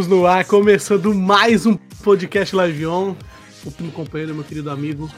Estamos no ar, começando mais um podcast Live On. O primo companheiro, meu querido amigo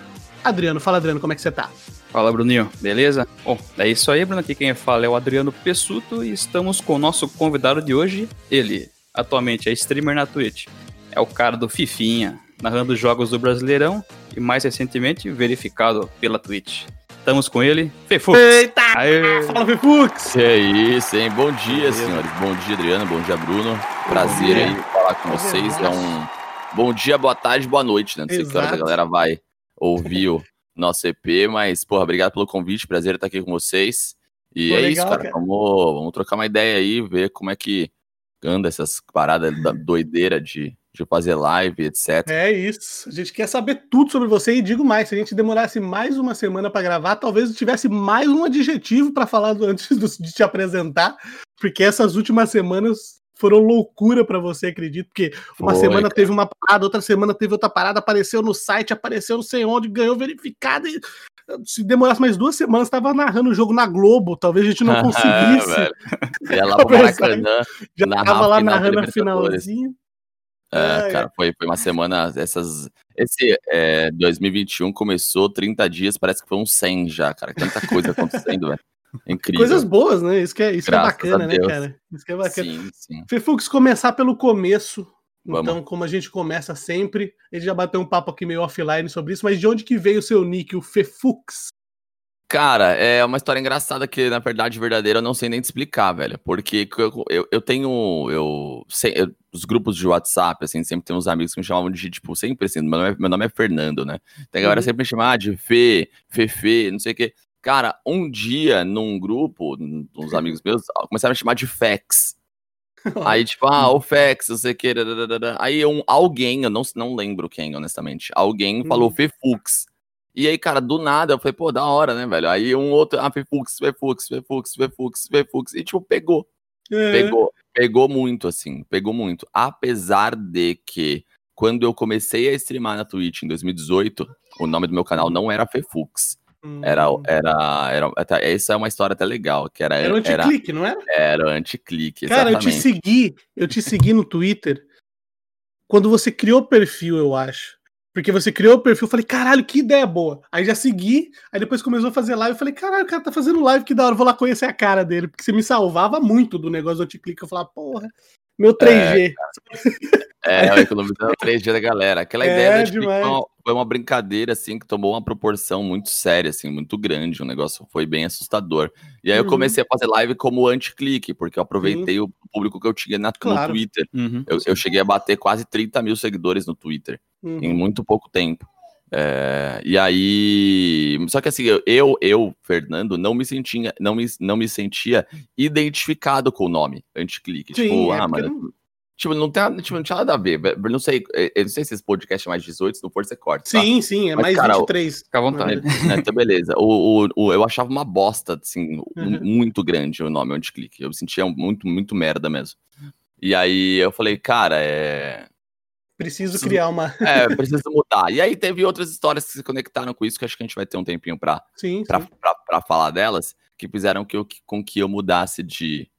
Adriano. Fala, Adriano, como é que você tá? Fala, Bruninho, beleza? Bom, é isso aí, Bruno. Aqui quem fala é o Adriano Pessuto e estamos com o nosso convidado de hoje. Ele, atualmente, é streamer na Twitch. É o cara do Fifinha, narrando jogos do Brasileirão e mais recentemente verificado pela Twitch. Estamos com ele, Fefux. Eita! Aê. Fala, Fefux! É isso, hein? Bom dia, senhores. Bom dia, Adriano. Bom dia, Bruno. Prazer aí falar com vocês. É um bom dia, boa tarde, boa noite, né? Não sei que horas a galera vai ouvir o nosso EP, mas, porra, obrigado pelo convite. Prazer estar aqui com vocês. E Pô, é legal, isso, cara. cara. Vamos, vamos trocar uma ideia aí, ver como é que anda essas paradas da doideira de de fazer live, etc. É isso. A gente quer saber tudo sobre você e digo mais, se a gente demorasse mais uma semana para gravar, talvez eu tivesse mais um adjetivo para falar antes de te apresentar, porque essas últimas semanas foram loucura para você, acredito, porque uma Foi, semana cara. teve uma parada, outra semana teve outra parada, apareceu no site, apareceu não sei onde, ganhou verificado e se demorasse mais duas semanas, estava narrando o jogo na Globo, talvez a gente não conseguisse. Ia lá pro Maracanã, já tava lá narrando a finalzinho. É, cara, foi, foi uma semana. Essas, esse é, 2021 começou 30 dias, parece que foi um 100 já, cara. Tanta coisa acontecendo, velho. É incrível. Coisas boas, né? Isso que é, isso que é bacana, né, cara? Isso que é bacana. Sim, sim. Fefux, começar pelo começo. Vamos. Então, como a gente começa sempre, ele já bateu um papo aqui meio offline sobre isso, mas de onde que veio o seu nick, o Fefux? Cara, é uma história engraçada que, na verdade, verdadeira, eu não sei nem te explicar, velho. Porque eu, eu, eu tenho. Eu, eu, os grupos de WhatsApp, assim, sempre tem uns amigos que me chamavam de, tipo, sempre assim, meu nome é, meu nome é Fernando, né? Tem a galera uhum. sempre me chamar de Fê, Fefe, não sei o quê. Cara, um dia, num grupo, uns amigos meus, começaram a me chamar de Fex. Aí, tipo, ah, o Fex, não sei o quê. Aí um, alguém, eu não, não lembro quem, honestamente, alguém falou uhum. Fefux. E aí, cara, do nada, eu falei, pô, da hora, né, velho? Aí um outro, ah, Fefux, Fefux, Fefux, Fefux, Fefux, e tipo, pegou. É. Pegou, pegou muito, assim, pegou muito. Apesar de que, quando eu comecei a streamar na Twitch em 2018, o nome do meu canal não era Fefux. Hum. Era, era, era, essa é uma história até legal, que era... Era anti-clique, não era? Era anti-clique, Cara, eu te segui, eu te segui no Twitter quando você criou o perfil, eu acho. Porque você criou o perfil, eu falei, caralho, que ideia boa. Aí já segui, aí depois começou a fazer live, eu falei, caralho, o cara tá fazendo live, que da hora, vou lá conhecer a cara dele, porque você me salvava muito do negócio do anticlique. Eu falava, porra, meu 3G. É, é economizando 3G da galera. Aquela é, ideia de foi uma, foi uma brincadeira, assim, que tomou uma proporção muito séria, assim, muito grande. O negócio foi bem assustador. E aí uhum. eu comecei a fazer live como anti-clique, porque eu aproveitei uhum. o público que eu tinha na, claro. no Twitter. Uhum. Eu, eu, cheguei a bater quase 30 mil seguidores no Twitter em uhum. muito pouco tempo. É, e aí, só que assim, eu, eu, Fernando, não me sentia, não me, não me sentia identificado com o nome anticlique. Sim, tipo, é ah, mano, não... tipo, não tem, tipo, não tinha nada a ver. Não sei, eu não sei se esse podcast é mais 18, se não for, você corta. Tá? Sim, sim, é Mas, mais cara, 23. Fica à vontade. Né, então, beleza. O, o, o, eu achava uma bosta, assim, uhum. muito grande o nome anticlique. Eu me sentia muito, muito merda mesmo. E aí eu falei, cara, é Preciso criar uma. é, preciso mudar. E aí teve outras histórias que se conectaram com isso, que acho que a gente vai ter um tempinho pra falar delas, que fizeram que eu, com que eu mudasse de,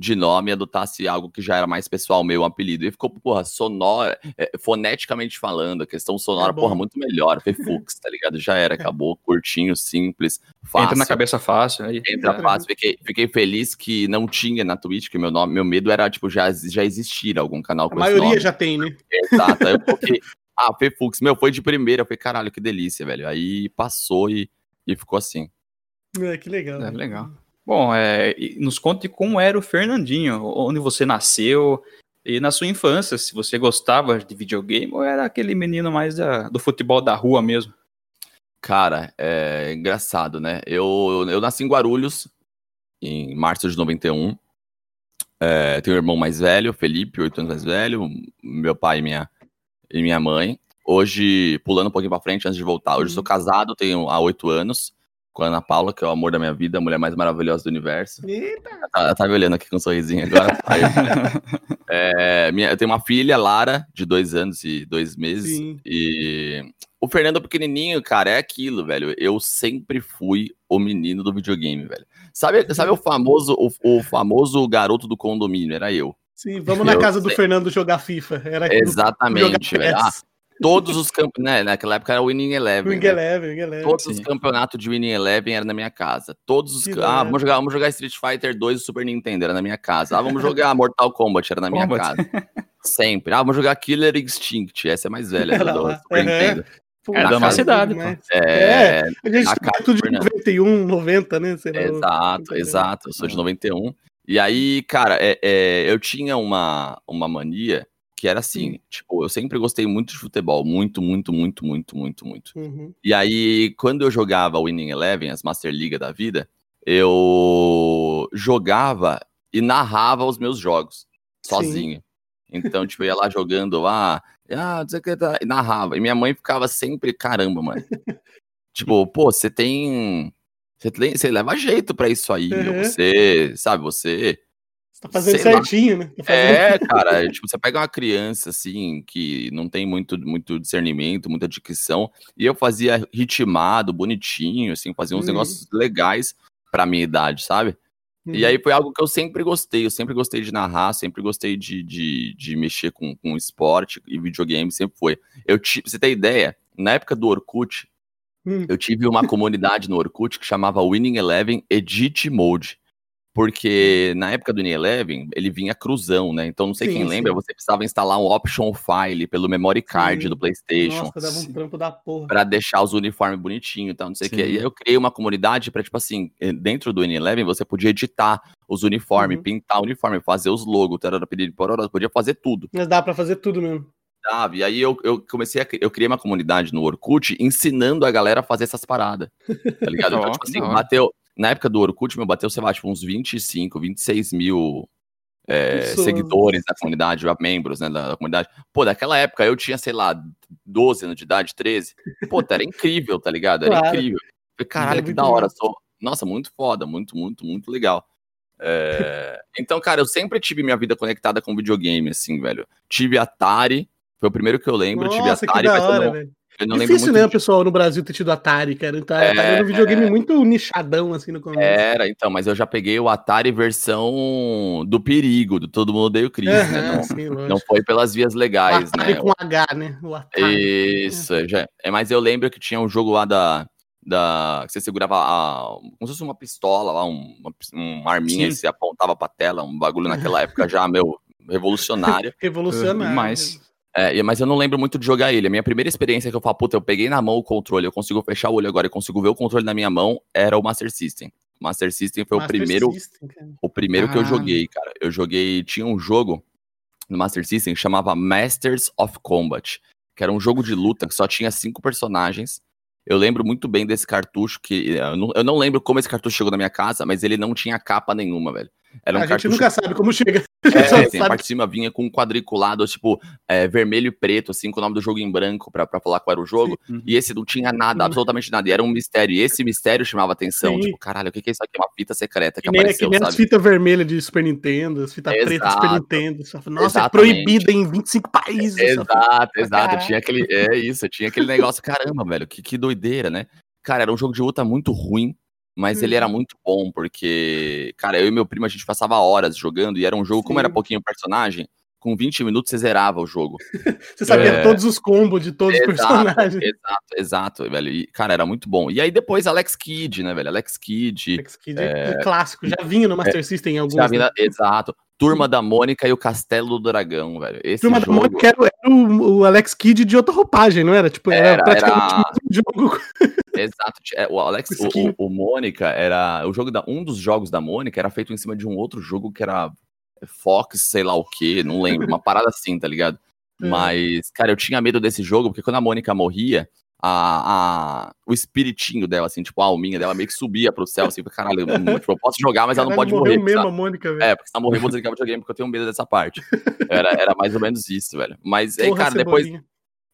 de nome adotasse algo que já era mais pessoal meu, um apelido. E ficou, porra, sonora, é, foneticamente falando, a questão sonora, é porra, muito melhor. Fefux, tá ligado? Já era, é. acabou, curtinho, simples, fácil. Entra na cabeça fácil. Aí. Entra é. fácil. Fiquei, fiquei feliz que não tinha na Twitch, que meu nome, meu medo era, tipo, já, já existir algum canal com A maioria nome. já tem, né? Exato. Aí eu coloquei, ah, Fefux, meu, foi de primeira. Eu falei, caralho, que delícia, velho. Aí passou e, e ficou assim. É, que legal. É, legal. Bom, é, nos conte como era o Fernandinho, onde você nasceu e na sua infância, se você gostava de videogame ou era aquele menino mais da, do futebol da rua mesmo? Cara, é engraçado, né? Eu, eu nasci em Guarulhos, em março de 91. É, tenho um irmão mais velho, Felipe, oito anos mais velho, meu pai e minha, e minha mãe. Hoje, pulando um pouquinho pra frente, antes de voltar, hoje eu sou uhum. casado, tenho há oito anos com a Ana Paula, que é o amor da minha vida, a mulher mais maravilhosa do universo. Eita! Ela tá, tá me olhando aqui com um sorrisinho agora. É, minha, eu tenho uma filha, Lara, de dois anos e dois meses. Sim. E o Fernando pequenininho, cara, é aquilo, velho. Eu sempre fui o menino do videogame, velho. Sabe, sabe o famoso o, o famoso garoto do condomínio? Era eu. Sim, vamos na Eu casa do. Fernando jogar FIFA. Era Exatamente, jogar velho. Ah. Todos os campos, né? Naquela época era o Winning Eleven. Wing né? Eleven, Wing Eleven. Todos os Sim. campeonatos de Winning Eleven eram na minha casa. Todos os. Que Ah, vamos jogar, vamos jogar Street Fighter 2 do Super Nintendo, era na minha casa. Ah, vamos jogar Mortal Kombat, era na minha Kombat. casa. Sempre. Ah, vamos jogar Killer Instinct, essa é mais velha Era do lá. Super Uhum. Nintendo. Pô, É da nossa cidade, demais. É, A gente é casa tudo do de Fernando. 91, 90, né? Sei lá, Exato, exato. Eu sou de 91. E aí, cara, é, é, eu tinha uma, uma mania que era assim, tipo, eu sempre gostei muito de futebol, muito, muito, muito, muito, muito, muito. Uhum. E aí, quando eu jogava o Winning Eleven, as Master Liga da vida, eu jogava e narrava os meus jogos, sozinho. Então, tipo, eu ia lá jogando lá, ah, não sei o que, tá, e narrava. E minha mãe ficava sempre, caramba, mano. tipo, pô, você tem. Você, leva jeito pra isso aí. Uhum. Você, sabe, você. Você tá fazendo Sei lá. certinho, né? Tá fazendo- É, cara, tipo, você pega uma criança, assim, que não tem muito, muito discernimento, muita dicção, e eu fazia ritmado, bonitinho, assim, fazia uns Uhum. negócios legais pra minha idade, sabe? E aí foi algo que eu sempre gostei, eu sempre gostei de narrar, sempre gostei de, de, de mexer com, com esporte e videogame, sempre foi. Eu pra você ter ideia, na época do Orkut, Hum. eu tive uma comunidade no Orkut que chamava Winning Eleven Edit Mode. Porque na época do Eleven, ele vinha cruzão, né? Então, não sei Sim, quem lembra, sim. você precisava instalar um option file pelo memory card Sim. do PlayStation Nossa, dava um trampo da porra. pra deixar os uniformes bonitinhos e tal, não sei o que. E aí eu criei uma comunidade pra, tipo assim, eh, dentro do Eleven, você podia editar os uniformes, Uhum. pintar o uniforme, fazer os logos, tarara, piriri, pororó, podia fazer tudo Mas dá pra fazer tudo mesmo. sabe? E aí eu, eu comecei a eu criei uma comunidade no Orkut ensinando a galera a fazer essas paradas. Tá ligado? Então, tipo assim, bateu. Na época do Orkut, meu, bateu, sei lá, tipo, uns 25, 26 mil é, seguidores da comunidade, membros, né, da, da comunidade. Pô, daquela época eu tinha, sei lá, 12 anos de idade, 13. Pô, era incrível, tá ligado? Era Claro. incrível. Caralho, É que da hora. Sou... Nossa, muito foda, muito, muito, muito legal. É, Então, cara, eu sempre tive minha vida conectada com videogame, assim, velho. Tive Atari, foi o primeiro que eu lembro. tive Nossa, que Atari, mas eu hora, não, velho. Eu não Difícil, muito né, o pessoal no Brasil ter tido Atari, cara. Então, É, Atari era um videogame muito nichadão, assim, no começo. Era, então, mas eu já peguei o Atari versão do perigo, do Todo Mundo Odeia o Chris, né? Não, sim, não foi pelas vias o legais, Atari né? com H, né? O Atari. Isso, já, é, mas eu lembro que tinha um jogo lá da. da que você segurava a, como se fosse uma pistola lá, um, uma, uma arminha Sim. e você apontava pra tela, um bagulho naquela época já, meu, revolucionário. Revolucionário. Demais. É, mas eu não lembro muito de jogar ele. A minha primeira experiência que eu falo, puta, eu peguei na mão o controle, eu consigo fechar o olho agora, eu consigo ver o controle na minha mão, era o Master System. O Master System foi o Master primeiro, System, cara. o primeiro que eu Ah. joguei, cara. Eu joguei, tinha um jogo no Master System que chamava Masters of Combat, que era um jogo de luta que só tinha cinco personagens. Eu lembro muito bem desse cartucho, que eu não, eu não lembro como esse cartucho chegou na minha casa, mas ele não tinha capa nenhuma, velho. Era um a gente nunca sabe como chega. É, assim, a parte de cima vinha com um quadriculado, tipo, é, vermelho e preto, assim, com o nome do jogo em branco pra, pra falar qual era o jogo. Uhum. E esse não tinha nada, absolutamente nada. E era um mistério. E esse mistério chamava atenção. Sim. Tipo, caralho, o que, que é isso aqui? É uma fita secreta que, Que nem, que apareceu, nem as sabe? fitas vermelhas de Super Nintendo, as fitas pretas de Super. Nintendo. Nossa, é Exatamente. proibida em 25 países. Exato, exato. Tinha aquele. É isso, tinha aquele negócio. Caramba, velho, que, que doideira, né? Cara, era um jogo de luta muito ruim. Mas ele era Uhum. muito bom, porque, cara, eu e meu primo, a gente passava horas jogando, e era um jogo, como era Sim. pouquinho personagem, com 20 minutos você zerava o jogo. Você sabia É. todos os combos de todos os Exato, personagens. Exato, exato, velho. E, cara, era muito bom. E aí depois Alex Kidd, né, velho? Alex Kidd. Alex Kidd é um clássico, já vinha no Master System em alguns. já vi né? exato. Turma da Mônica e o Castelo do Dragão, velho. Esse Turma da jogo Mônica era, era o, o Alex Kidd de outra roupagem, não era? Tipo, era, Era, praticamente era- um jogo. Exato. é, O Alex, o, o, o Mônica era. O jogo da. Um dos jogos da Mônica era feito em cima de um outro jogo que era Fox, sei lá o que, não lembro. Uma parada assim, tá ligado? É. Mas, cara, eu tinha medo desse jogo, porque quando a Mônica morria, a, a, o espiritinho dela, assim, tipo, a alminha dela meio que subia pro céu, assim, caralho, tipo, eu posso jogar, mas ela não pode morreu morrer. mesmo a Mônica, velho. É, porque se ela morrer, eu vou desligar o videogame, porque eu tenho medo dessa parte. Era, era mais ou menos isso, velho. Mas aí, Porra, cara, depois,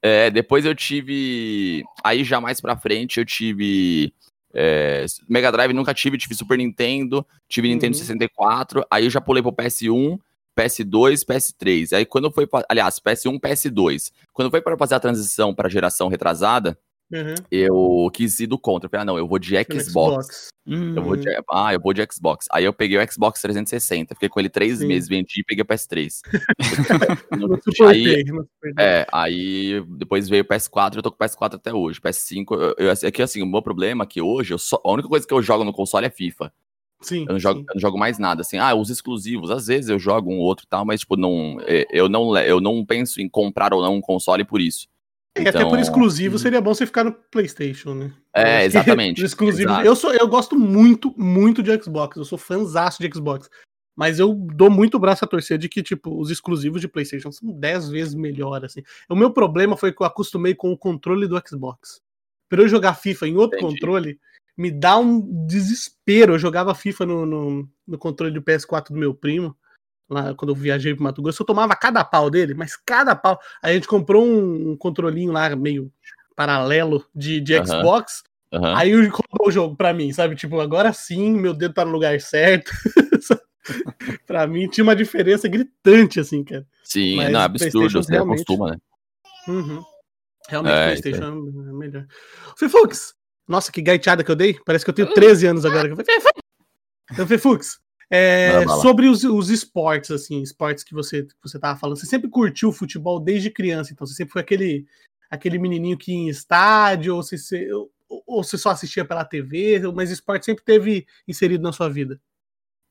é, depois eu tive. Aí já mais pra frente eu tive. é, Mega Drive nunca tive, tive Super Nintendo, tive Nintendo Uhum. 64, aí eu já pulei pro PS1, PS2, PS3. Aí quando foi. pra- Aliás, PS1, PS2. Quando foi para fazer a transição pra geração retrasada, uhum. eu quis ir do contra. Eu falei, ah, não, eu vou de Xbox. Xbox. Eu vou de, ah, eu vou de Xbox. Aí eu peguei o Xbox 360, fiquei com ele três Sim. meses, vendi e peguei o PS3. aí, é, aí depois veio o PS4, eu tô com o PS4 até hoje. PS5, eu, eu, é que assim, o meu problema é que hoje, eu só, a única coisa que eu jogo no console é FIFA. Sim, eu não, jogo, eu não jogo mais nada, assim, ah, os exclusivos, às vezes eu jogo um outro e tal, mas, tipo, não, é, eu não, eu não penso em comprar ou não um console por isso. É, então, até por então, exclusivo hum. seria bom você ficar no PlayStation, né? É, exatamente. exclusivo. Eu, sou, eu gosto muito, muito de Xbox. Eu sou fãzaço de Xbox. Mas eu dou muito braço a torcer de que, tipo, os exclusivos de PlayStation são 10 vezes melhor, assim. O meu problema foi que eu acostumei com o controle do Xbox. Pra eu jogar FIFA em outro Entendi. controle, me dá um desespero. Eu jogava FIFA no, no, no controle do PS4 do meu primo lá quando eu viajei pro Mato Grosso, eu tomava cada pau dele, mas cada pau. Aí a gente comprou um, um controlinho lá meio paralelo de, de uhum. Xbox. Uhum. Aí rodou o jogo pra mim, sabe? Tipo, agora sim, meu dedo tá no lugar certo. pra mim tinha uma diferença gritante, assim, cara. Sim, mas não, é absurdo, você realmente... acostuma, né? Uhum. Realmente, é, PlayStation é. é melhor. Fifux! Nossa, que gaiteada que eu dei. Parece que eu tenho 13 anos agora. Então, Fifux, é, sobre os, os esportes, assim, esportes que você, que você tava falando, você sempre curtiu futebol desde criança, então você sempre foi aquele, aquele menininho que ia em estádio, ou você, ou, ou você só assistia pela TV, mas esporte sempre teve inserido na sua vida?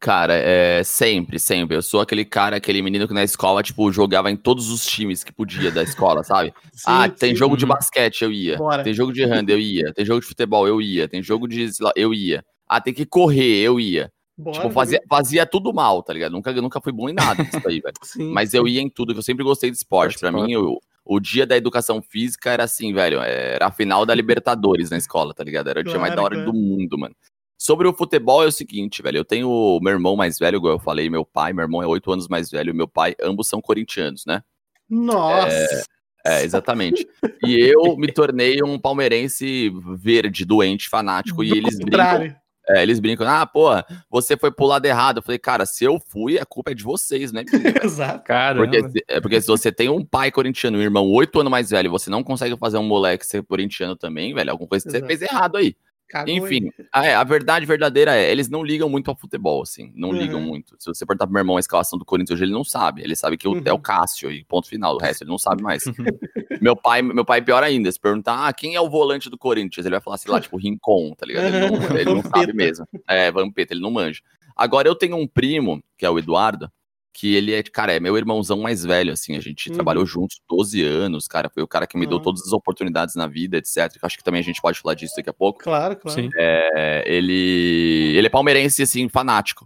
Cara, é sempre, sempre. Eu sou aquele cara, aquele menino que na escola, tipo, jogava em todos os times que podia da escola, sabe? sim, ah, tem sim. jogo de basquete, eu ia. Bora. Tem jogo de hand, eu ia. Tem jogo de futebol, eu ia. Tem jogo de. Eu ia. Ah, tem que correr, eu ia. Bora, tipo, fazia, fazia tudo mal, tá ligado? Nunca, nunca fui bom em nada disso aí, velho. Sim, Mas eu ia em tudo, que eu sempre gostei de esporte. Para mim, eu, o dia da educação física era assim, velho. Era a final da Libertadores na escola, tá ligado? Era o claro, dia mais da hora claro. do mundo, mano. Sobre o futebol é o seguinte, velho. Eu tenho meu irmão mais velho, igual eu falei, meu pai, meu irmão é oito anos mais velho, e meu pai, ambos são corintianos, né? Nossa! É, é, exatamente. e eu me tornei um palmeirense verde, doente, fanático, do e eles contrário. brincam. É, eles brincam, ah, pô, você foi pro lado errado. Eu falei, cara, se eu fui, a culpa é de vocês, né? Exato. Cara. Porque, é porque se você tem um pai corintiano, um irmão oito anos mais velho, você não consegue fazer um moleque ser corintiano também, velho, alguma coisa que você fez errado aí. Cagou Enfim, a, é, a, verdade verdadeira é, eles não ligam muito ao futebol, assim, não uhum. ligam muito. Se você perguntar pro meu irmão a escalação do Corinthians hoje, ele não sabe. Ele sabe que uhum. é o Cássio e ponto final. O resto ele não sabe mais. meu pai, meu pai pior ainda, se perguntar, ah, quem é o volante do Corinthians? Ele vai falar, sei lá, tipo, Rincon, tá ligado? Ele não, ele não sabe mesmo. É, Vampeta, ele não manja. Agora, eu tenho um primo, que é o Eduardo, que ele é, cara, é meu irmãozão mais velho, assim, a gente uhum. trabalhou juntos 12 anos, cara, foi o cara que me uhum. deu todas as oportunidades na vida, etc. Acho que também a gente pode falar disso daqui a pouco. Claro, claro. Sim. É, ele, ele é palmeirense, assim, fanático.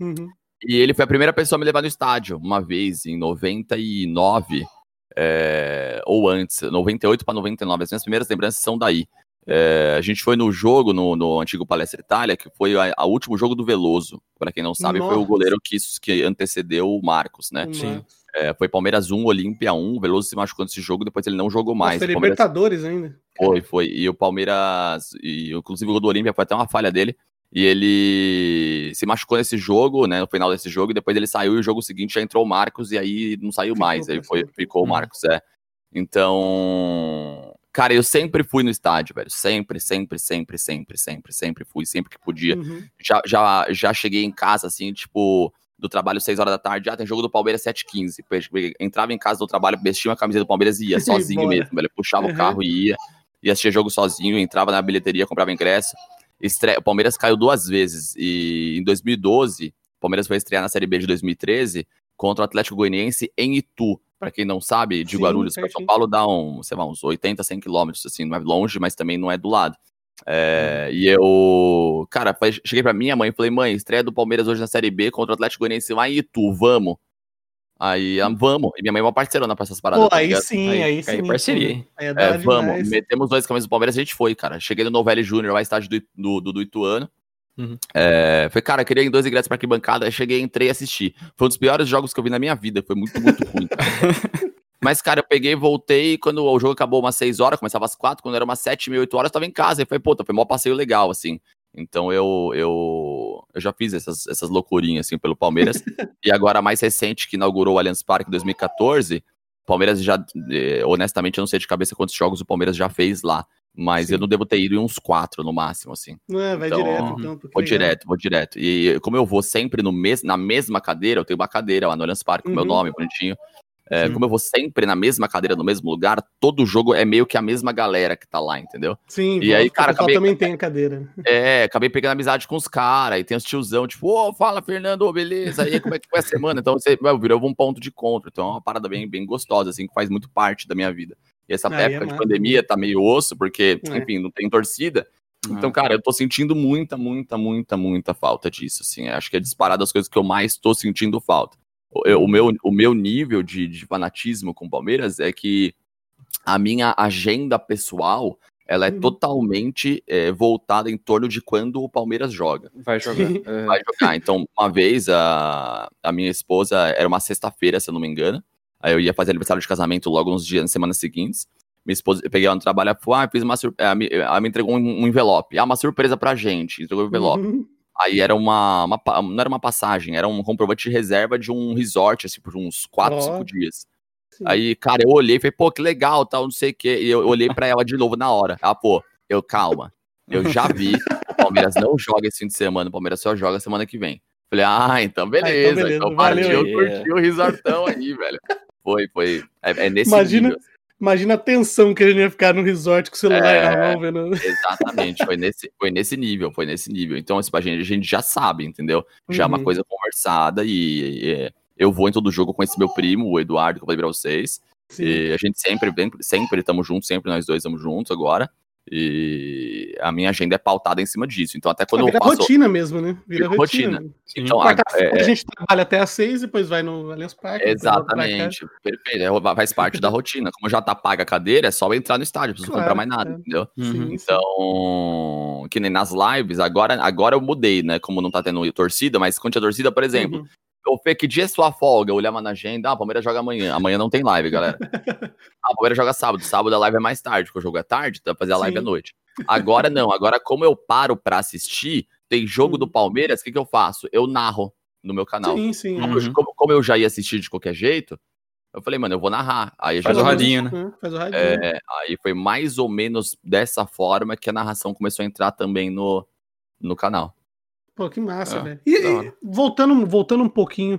Uhum. E ele foi a primeira pessoa a me levar no estádio, uma vez, em 99, é, ou antes, 98 para 99, as minhas primeiras lembranças são daí. É, a gente foi no jogo, no, no antigo Palestra Itália, que foi o último jogo do Veloso. Para quem não sabe, Nossa. foi o goleiro que, que antecedeu o Marcos, né? Sim. É, foi Palmeiras 1, Olímpia 1. O Veloso se machucou nesse jogo, depois ele não jogou mais. Foi Palmeiras... Libertadores ainda. Foi, foi. E o Palmeiras, e inclusive o gol do Olímpia foi até uma falha dele. E ele se machucou nesse jogo, né? No final desse jogo, e depois ele saiu e o jogo seguinte já entrou o Marcos, e aí não saiu ficou mais. Aí foi, ficou o Marcos, é. Então, Cara, eu sempre fui no estádio, velho. Sempre, sempre, sempre, sempre, sempre, sempre fui, sempre que podia. Uhum. Já, já, já cheguei em casa, assim, tipo, do trabalho 6 horas da tarde. Ah, tem jogo do Palmeiras 7h15. Entrava em casa do trabalho, vestia uma camisa do Palmeiras e ia sozinho mesmo, velho. Puxava uhum. o carro e ia. Ia assistir jogo sozinho, entrava na bilheteria, comprava ingresso. Estre... O Palmeiras caiu duas vezes. E em 2012, o Palmeiras foi estrear na Série B de 2013 contra o Atlético Goianiense em Itu. Para quem não sabe, de Sim, Guarulhos para São Paulo dá um, sei lá, uns 80, 100 quilômetros, assim, não é longe, mas também não é do lado. É, hum. E eu, cara, cheguei pra minha mãe e falei, mãe, estreia do Palmeiras hoje na Série B contra o Atlético Goianiense lá em Itu, vamos. Aí, hum. vamos. E minha mãe é uma parceirona pra essas paradas. Pô, tá aí sim, aí, aí sim. Aí parceria. Aí é, é vamos. Metemos dois camisas do Palmeiras e a gente foi, cara. Cheguei no Novelli Júnior, lá estádio do, do, do Ituano. Uhum. É, foi, cara, queria em dois ingressos pra arquibancada, cheguei, entrei e assisti. Foi um dos piores jogos que eu vi na minha vida, foi muito, muito ruim. Mas, cara, eu peguei, voltei, quando o jogo acabou umas 6 horas, começava às 4, quando era umas 7, meia, 8 horas, eu tava em casa. E foi, puta, foi um passeio legal, assim. Então eu, eu, eu já fiz essas, essas loucurinhas, assim, pelo Palmeiras. e agora, a mais recente, que inaugurou o Allianz Parque em 2014, Palmeiras já, eh, honestamente, eu não sei de cabeça quantos jogos o Palmeiras já fez lá. Mas Sim. eu não devo ter ido em uns quatro no máximo, assim. Não é, vai Então, direto, então. Vou legal. direto, vou direto. E como eu vou sempre no mes na mesma cadeira, eu tenho uma cadeira lá no Allianz Parque com meu Uhum. nome bonitinho. É, como eu vou sempre na mesma cadeira, no mesmo lugar, todo jogo é meio que a mesma galera que tá lá, entendeu? Sim, E aí, cara, acabei- também tem a cadeira. É, acabei pegando amizade com os caras, e tem os tiozão, tipo, ô, fala, Fernando, beleza, e aí, como é que foi a semana? Então, você meu, virou um ponto de encontro, então é uma parada bem, bem gostosa, assim, que faz muito parte da minha vida. E essa é época de massa, pandemia tá meio osso, porque, É. enfim, não tem torcida, então, cara, eu tô sentindo muita, muita, muita, muita falta disso, assim. Acho que é disparado as coisas que eu mais tô sentindo falta. O, eu- o meu, o meu nível de, de fanatismo com o Palmeiras é que a minha agenda pessoal, ela é Uhum. totalmente é, voltada em torno de quando o Palmeiras joga. Vai jogar. É. Vai jogar. Então, uma vez, a, a minha esposa, era uma sexta-feira, se eu não me engano, aí eu ia fazer aniversário de casamento logo uns dias, nas semanas seguintes, minha esposa, eu peguei ela no trabalho, ela falou, ah, fiz uma surpresa, ela, me- entregou um, um envelope, ah, uma surpresa pra gente, entregou um envelope. Uhum. Aí era uma, uma não era uma passagem, era um comprovante de reserva de um resort, assim, por uns 4, Ó. 5 dias. Sim. Aí, cara, eu olhei e falei, pô, que legal, tal, não sei o quê. E eu olhei pra ela de novo na hora. Ela, pô, eu, calma, eu já vi, o Palmeiras não joga esse fim de semana, o Palmeiras só joga semana que vem. Falei, ah, então beleza, beleza, então valeu partiu, aí. curtiu o resortão aí, velho. Foi, foi, é, é nesse Imagina- nível. Imagina a tensão que a gente ia ficar no resort com o celular É. na mão, vendo. Exatamente, foi nesse, foi nesse nível, foi nesse nível. Então, assim, a gente, a gente já sabe, entendeu? Já é uma Uhum. coisa conversada e, e, é, eu vou em todo jogo com esse meu primo, o Eduardo, que eu falei pra vocês. Sim. E a gente sempre, sempre, sempre estamos juntos, sempre nós dois estamos juntos agora. E a minha agenda é pautada em cima disso. Então, até quando Ah, eu vira faço. rotina mesmo, né? Vira rotina. rotina. Então, a- é- a gente trabalha até às seis, depois vai no Allianz Parque. Exatamente, perfeito. É, faz parte da rotina. Como já tá paga a cadeira, é só entrar no estádio, não precisa Claro, comprar mais nada, é. entendeu? Uhum. Sim, sim. Então, que nem nas lives, agora, agora eu mudei, né? Como não tá tendo torcida, mas quando tinha torcida, por exemplo, Uhum. Ô, Fê, que dia é sua folga? Eu olhava na agenda, ah, o Palmeiras joga amanhã. Amanhã não tem live, galera. ah, o Palmeiras joga sábado. Sábado a live é mais tarde, porque o jogo é tarde, então vai fazer a live Sim. à noite. Agora não, agora como eu paro pra assistir, tem jogo do Uhum. Palmeiras, o que, que eu faço? Eu narro no meu canal. Sim, sim. Como, eu- Uhum. como- como eu já ia assistir de qualquer jeito, eu falei, mano, eu vou narrar. Aí Faz o radinho, né? É, Faz o radinho. é, aí foi mais ou menos dessa forma que a narração começou a entrar também no, no canal. Pô, que massa, Ah, velho. E, e voltando, voltando um pouquinho,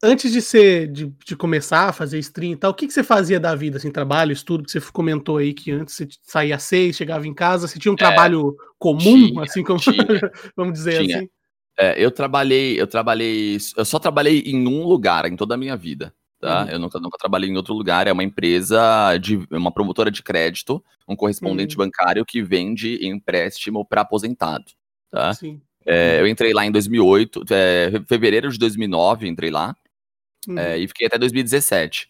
antes de ser de, de começar a fazer stream e tal, o que, que você fazia da vida, assim, trabalho, estudo, que você comentou aí que antes você saía às seis, chegava em casa, você tinha um trabalho comum, tinha, assim como tinha. vamos dizer Tinha. assim. É, eu trabalhei, eu trabalhei, eu só trabalhei em um lugar em toda a minha vida, tá? Uhum. Eu nunca, nunca trabalhei em outro lugar. É uma empresa de uma promotora de crédito, um correspondente Uhum. bancário que vende empréstimo para aposentado, tá? Sim. É, eu entrei lá em 2008, é, fevereiro de 2009, entrei lá. Uhum. É, e fiquei até 2017.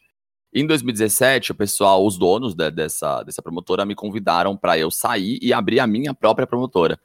Em 2017, o pessoal, os donos da- dessa, dessa promotora me convidaram para eu sair e abrir a minha própria promotora.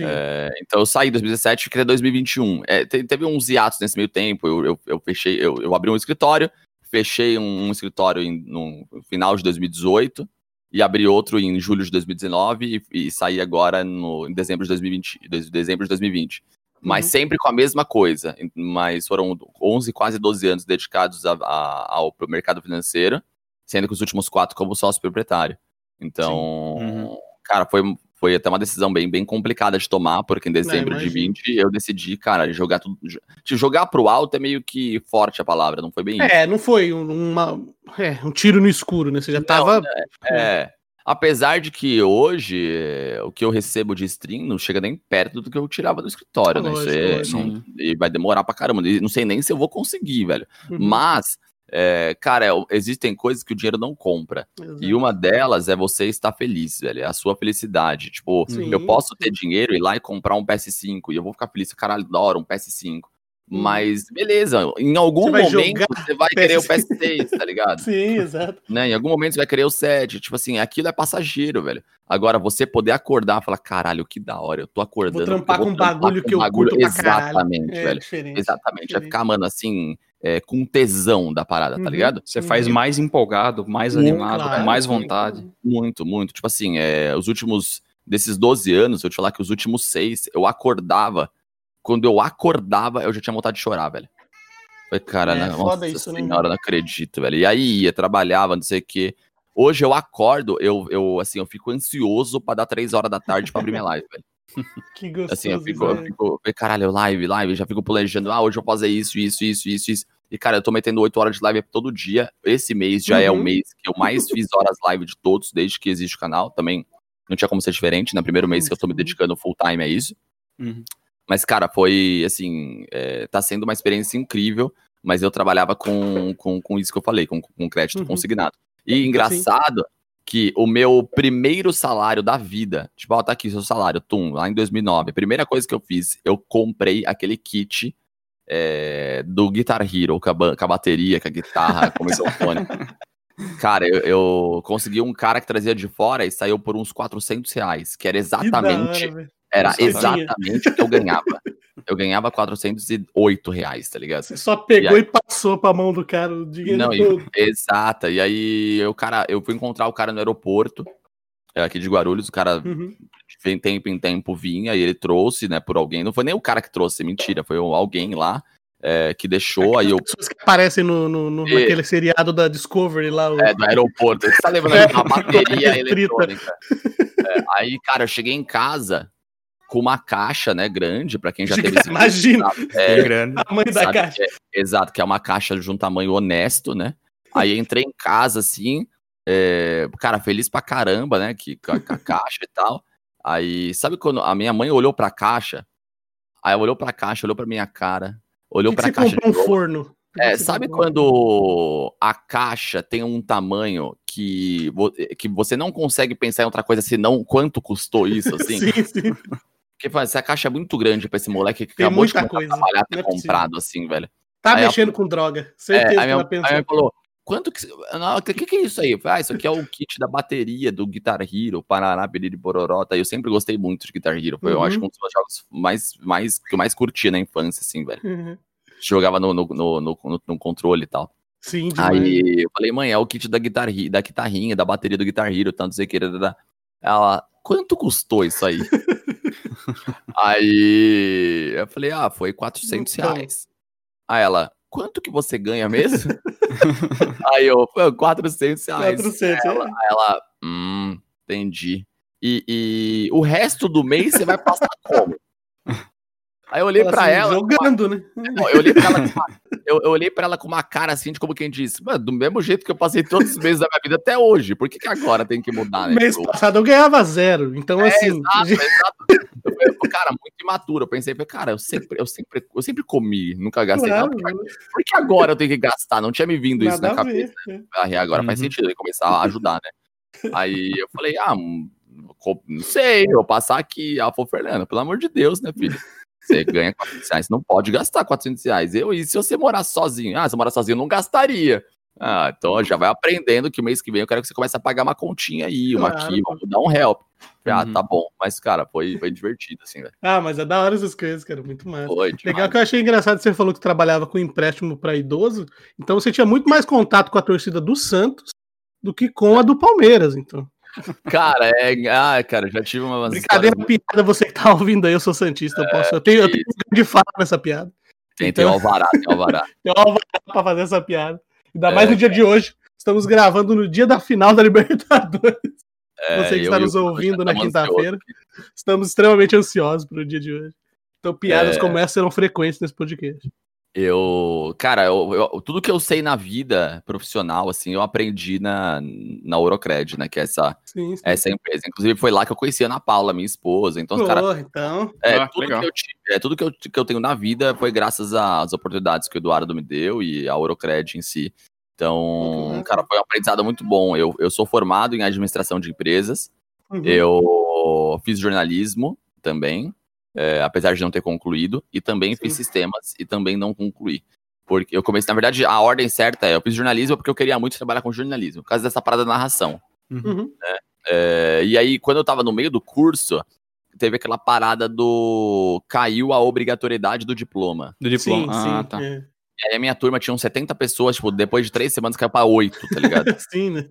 É, então eu saí em 2017 e fiquei até 2021. É, te- teve uns hiatos nesse meio tempo. Eu, eu, eu fechei, eu, eu abri um escritório, fechei um, um escritório em, no final de 2018 e abri outro em julho de 2019 e, e saí agora no, em dezembro de 2020. de- Dezembro de 2020 mas Uhum. sempre com a mesma coisa. Mas foram 11, quase 12 anos dedicados a- a- ao mercado financeiro, sendo que os últimos quatro como sócio proprietário. Então, Uhum. cara, foi, foi até uma decisão bem, bem complicada de tomar, porque em dezembro de imagino. 20 eu decidi, cara, jogar tudo. De jogar pro alto é meio que forte a palavra, não foi bem isso. É, não foi um- uma, é, um tiro no escuro, né? Você já Não, tava. É. Apesar de que hoje é, o que eu recebo de stream não chega nem perto do que eu tirava do escritório, né? Isso Lógico, é- lógico. não- e vai demorar pra caramba. E não sei nem se eu vou conseguir, velho. Uhum, Mas, é, cara, é- existem coisas que o dinheiro não compra. exato. E uma delas é você estar feliz, velho. É a sua felicidade. Tipo, Sim, eu posso sim. ter dinheiro e ir lá e comprar um PS5 e eu vou ficar feliz. Caralho, da hora, um PS5. Hum. Mas, beleza, em algum Você vai momento você vai querer o PS6, PS6, tá ligado? Sim, exato. né? Em algum momento você vai querer o 7. Tipo assim, aquilo é passageiro, velho. Agora, você poder acordar e falar, caralho, que da hora, eu tô acordando. Vou trampar eu com um bagulho que eu curto pra caralho. Exatamente, É velho. diferente. Exatamente. Vai diferente. ficar, mano, assim, é, com tesão da parada, tá Uhum. ligado? Você faz Uhum. mais empolgado, mais Muito, animado, claro, com mais sim. vontade. Muito, muito. Tipo assim, é, os últimos. Desses 12 anos, eu te falar que os últimos seis, eu acordava. Quando eu acordava, eu já tinha vontade de chorar, velho. Falei, cara, É, né, foda nossa isso, né? senhora, não acredito, velho. E aí ia, trabalhava, não sei o quê. Hoje eu acordo, eu, eu assim, eu fico ansioso pra dar três horas da tarde pra abrir minha live, velho. Que gostoso. Assim, eu fico, eu fico, caralho, live, live, já fico planejando, ah, hoje eu vou fazer isso, isso, isso, isso, isso. E, cara, eu tô metendo oito horas de live todo dia. Esse mês já uhum. é o mês que eu mais fiz horas live de todos, desde que existe o canal. Também não tinha como ser diferente. No né? primeiro mês que eu tô me dedicando full time a isso. Uhum. Mas, cara, foi, assim, é, tá sendo uma experiência incrível. Mas eu trabalhava com, com, com isso que eu falei, com, com crédito uhum. consignado. E engraçado que o meu primeiro salário da vida, tipo, ó, tá aqui seu salário, tum, lá em 2009. A primeira coisa que eu fiz, eu comprei aquele kit é, do Guitar Hero, com a, com a, bateria, com a guitarra, com o microfone. Cara, eu, eu, consegui um cara que trazia de fora e saiu por uns 400 reais, que era exatamente, que era exatamente o que eu ganhava. Eu ganhava 408 reais, tá ligado? Você só pegou e, aí... e passou pra mão do cara o dinheiro Não, todo. E, exata. E aí o cara, eu fui encontrar o cara no aeroporto, é, aqui de Guarulhos, o cara uhum. de tempo em tempo vinha e ele trouxe, né, por alguém. Não foi nem o cara que trouxe, mentira, foi alguém lá. É, que deixou, aí eu... pessoas que aparecem no, no, no e... naquele seriado da Discovery lá. O... É, do aeroporto. Você tá lembrando é, uma bateria eletrônica. É, aí, cara, eu cheguei em casa, com uma caixa, né, grande, para quem já teve esse Imagina, é, grande. tamanho da caixa. É, exato, que é uma caixa de um tamanho honesto, né? Aí entrei em casa assim, é, cara, feliz pra caramba, né, que com a, com a caixa e tal. Aí, sabe quando a minha mãe olhou pra caixa? Aí olhou pra caixa, olhou pra minha cara, olhou que pra que caixa. Você comprou um forno. É, sabe quando a caixa tem um tamanho que, que você não consegue pensar em outra coisa senão quanto custou isso, assim? sim, sim. Porque essa caixa é muito grande pra esse moleque que Tem acabou de coisa. trabalhar, ter é comprado, assim, velho. Tá aí mexendo com droga. Certeza é, aí, minha, aí ela falou, quanto que... O que, que é isso aí? Ah, isso aqui é o kit da bateria do Guitar Hero, Paraná, Biriri, Bororota. Eu sempre gostei muito de Guitar Hero. Foi, uhum. eu acho, uhum. um dos meus jogos mais, mais, que eu mais curti na infância, assim, velho. Uhum. Jogava no, no, no, no, no controle e tal. Sim, demais. Aí eu falei, mãe, é o kit da, guitar, da guitarrinha, da bateria do Guitar Hero, tanto sei que. Ela, quanto custou isso aí? aí eu falei, ah, foi 400 reais. Aí ela, quanto que você ganha mesmo? aí eu, 400 reais. 400, aí ela, é. ela, hum, entendi. E, e o resto do mês você vai passar como? Aí eu olhei para assim, ela. Jogando, uma... né? eu olhei para ela, eu, eu, olhei para ela com uma cara assim, de como quem disse, mano, do mesmo jeito que eu passei todos os meses da minha vida até hoje, por que, que agora tem que mudar, né? Mês passado eu ganhava zero, então é, assim. Exato, exato. Eu, cara, muito imaturo. Eu pensei, cara, eu sempre, eu sempre, eu sempre comi, nunca gastei. Claro, não, por que agora eu tenho que gastar? Não tinha me vindo Nada isso na cabeça. Ver, né? Agora uhum. faz sentido ele começar a ajudar, né? Aí eu falei, ah, não sei, eu vou passar aqui. Ela falou, Fernando, pelo amor de Deus, né, filho? Você ganha 400 reais, não pode gastar 400 reais. Eu, e se você morar sozinho? Ah, se eu morar sozinho, eu não gastaria. Ah, então já vai aprendendo que mês que vem eu quero que você comece a pagar uma continha aí, uma claro. aqui, vamos dar um help. Ah, uhum. tá bom. Mas, cara, foi, foi divertido, assim, velho. Ah, mas é da hora essas coisas, cara. Muito. Foi, Legal que eu achei engraçado você falou que trabalhava com empréstimo para idoso. Então você tinha muito mais contato com a torcida do Santos do que com a do Palmeiras, então. Cara, é. Ah, cara, já tive uma. Brincadeira, piada, você que tá ouvindo aí, eu sou Santista, eu, posso, eu tenho, eu tenho de falar nessa piada. Tem, então... tem um alvará, tem um alvará. tem um alvará pra fazer essa piada. Ainda é, mais no dia de hoje. Estamos gravando no dia da final da Libertadores. É, você que está nos ouvindo na quinta-feira. Estamos extremamente ansiosos para o dia de hoje. Então, piadas é... como essa serão frequentes nesse podcast. Eu, cara, eu, eu, tudo que eu sei na vida profissional, assim, eu aprendi na, na Eurocred, né? Que é essa, sim, sim. essa empresa. Inclusive, foi lá que eu conheci a Ana Paula, minha esposa. Então, oh, cara. Então. É, ah, tudo, que eu, é, tudo que eu, que eu tenho na vida foi graças às oportunidades que o Eduardo me deu e a Eurocred em si. Então, cara, foi um aprendizado muito bom. Eu, eu sou formado em administração de empresas. Uhum. Eu fiz jornalismo também é, apesar de não ter concluído, e também Sim. fiz sistemas e também não concluí. Porque eu comecei, na verdade, a ordem certa é, eu fiz jornalismo porque eu queria muito trabalhar com jornalismo, por causa dessa parada da narração. Uhum. Né? É, e aí, quando eu tava no meio do curso, teve aquela parada do. caiu a obrigatoriedade do diploma. Do diploma. Sim, ah, sim, tá. É. E aí a minha turma tinha uns 70 pessoas, tipo, depois de três semanas caiu pra oito, tá ligado? sim, né?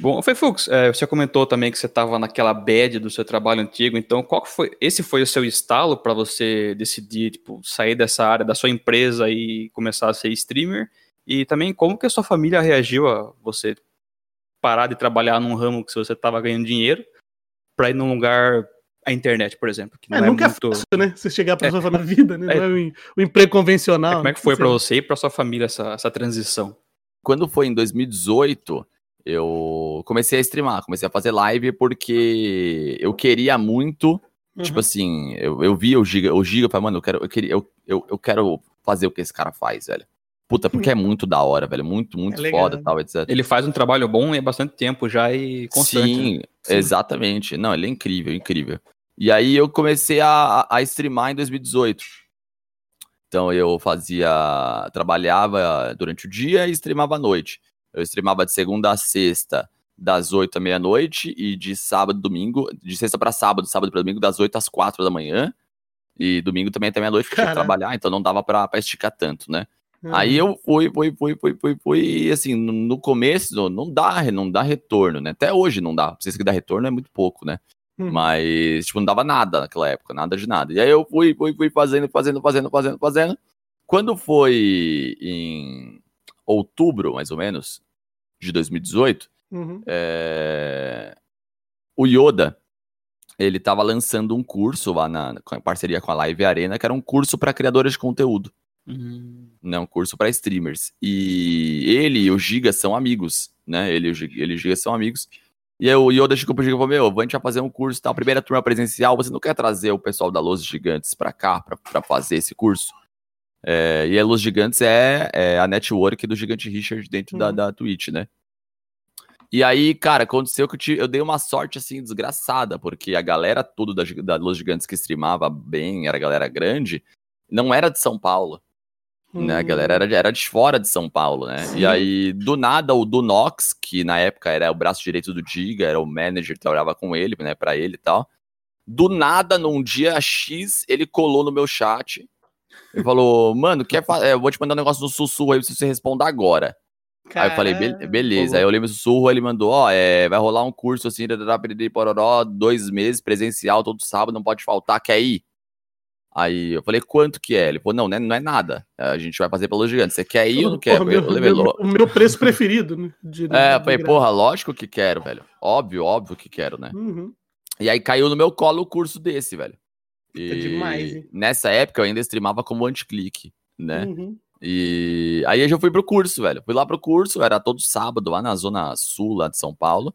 Bom, foi Fux, é, você comentou também que você estava naquela bad do seu trabalho antigo, então qual foi, esse foi o seu estalo para você decidir, tipo, sair dessa área da sua empresa e começar a ser streamer? E também como que a sua família reagiu a você parar de trabalhar num ramo que você tava ganhando dinheiro pra ir num lugar a internet, por exemplo. Que não é, é nunca é muito... é fácil, né? Você chegar pra é. sua na vida, né? Não é o, o emprego convencional. como é que foi para você e pra sua família essa, essa transição? Quando foi em 2018, eu comecei a streamar, comecei a fazer live porque eu queria muito. Tipo uhum. Tipo assim, eu, eu via o Giga, o Giga, falei, mano, eu quero, eu, queria, eu, eu, eu quero fazer o que esse cara faz, velho. Puta, porque é muito da hora, velho. Muito, muito é foda tal, etc. Ele faz um trabalho bom e há bastante tempo já e constante. Sim, né? Sim, exatamente. Não, ele é incrível, incrível. E aí eu comecei a, a streamar em 2018. Então eu fazia. Trabalhava durante o dia e streamava à noite. Eu streamava de segunda a sexta, das 8 à meia-noite, e de sábado domingo, de sexta para sábado, sábado para domingo, das 8 às 4 da manhã. E domingo também até meia-noite, porque eu tinha que trabalhar, então não dava pra, pra esticar tanto, né? Uhum. Aí eu fui, fui, fui, fui, fui, fui, e assim, no, começo não dá, não dá retorno, né? Até hoje não dá. Pra vocês que dá retorno é muito pouco, né? Uhum. Mas, tipo, não dava nada naquela época, nada de nada. E aí eu fui, fui, fui fazendo, fazendo, fazendo, fazendo, fazendo. Quando foi em outubro, mais ou menos, de 2018, uhum. é... o Yoda, ele tava lançando um curso lá na, em parceria com a Live Arena, que era um curso para criadores de conteúdo. Uhum. Né, um curso para streamers. E ele e o Giga são amigos, né? Ele, ele e o Giga são amigos. E aí o Yoda chegou pro Giga e falou: Meu, a gente vai fazer um curso tal, primeira turma presencial. Você não quer trazer o pessoal da Luz Gigantes para cá para fazer esse curso? É, e a Luz Gigantes é, é, a network do Gigante Richard dentro uhum. da, da Twitch, né? E aí, cara, aconteceu que eu, tive, eu, dei uma sorte, assim, desgraçada, porque a galera tudo da, da Luz Gigantes que streamava bem, era galera grande, não era de São Paulo. Hum. Né, a galera era, era de fora de São Paulo, né? Sim. E aí, do nada, o do Nox, que na época era o braço direito do Diga, era o manager que trabalhava com ele, né, pra ele e tal. Do nada, num dia X, ele colou no meu chat e falou: Mano, quer é, eu vou te mandar um negócio no sussurro aí pra você responder agora. Caramba. Aí eu falei, Be beleza. Aí eu lembro o sussurro, ele mandou, ó, é, vai rolar um curso assim, pororó, dois meses, presencial, todo sábado, não pode faltar, quer ir? Aí eu falei, quanto que é? Ele falou, não, não é, não é nada. A gente vai fazer pelo gigante. Você quer ir ou não quer? Porra, meu, meu, o meu preço preferido, né? De, é, eu falei, porra, lógico que quero, velho. Óbvio, óbvio que quero, né? Uhum. E aí caiu no meu colo o curso desse, velho. E é demais, hein? Nessa época eu ainda streamava como anti-clique, né? Uhum. E aí eu já fui pro curso, velho. Fui lá pro curso, era todo sábado, lá na zona sul, lá de São Paulo.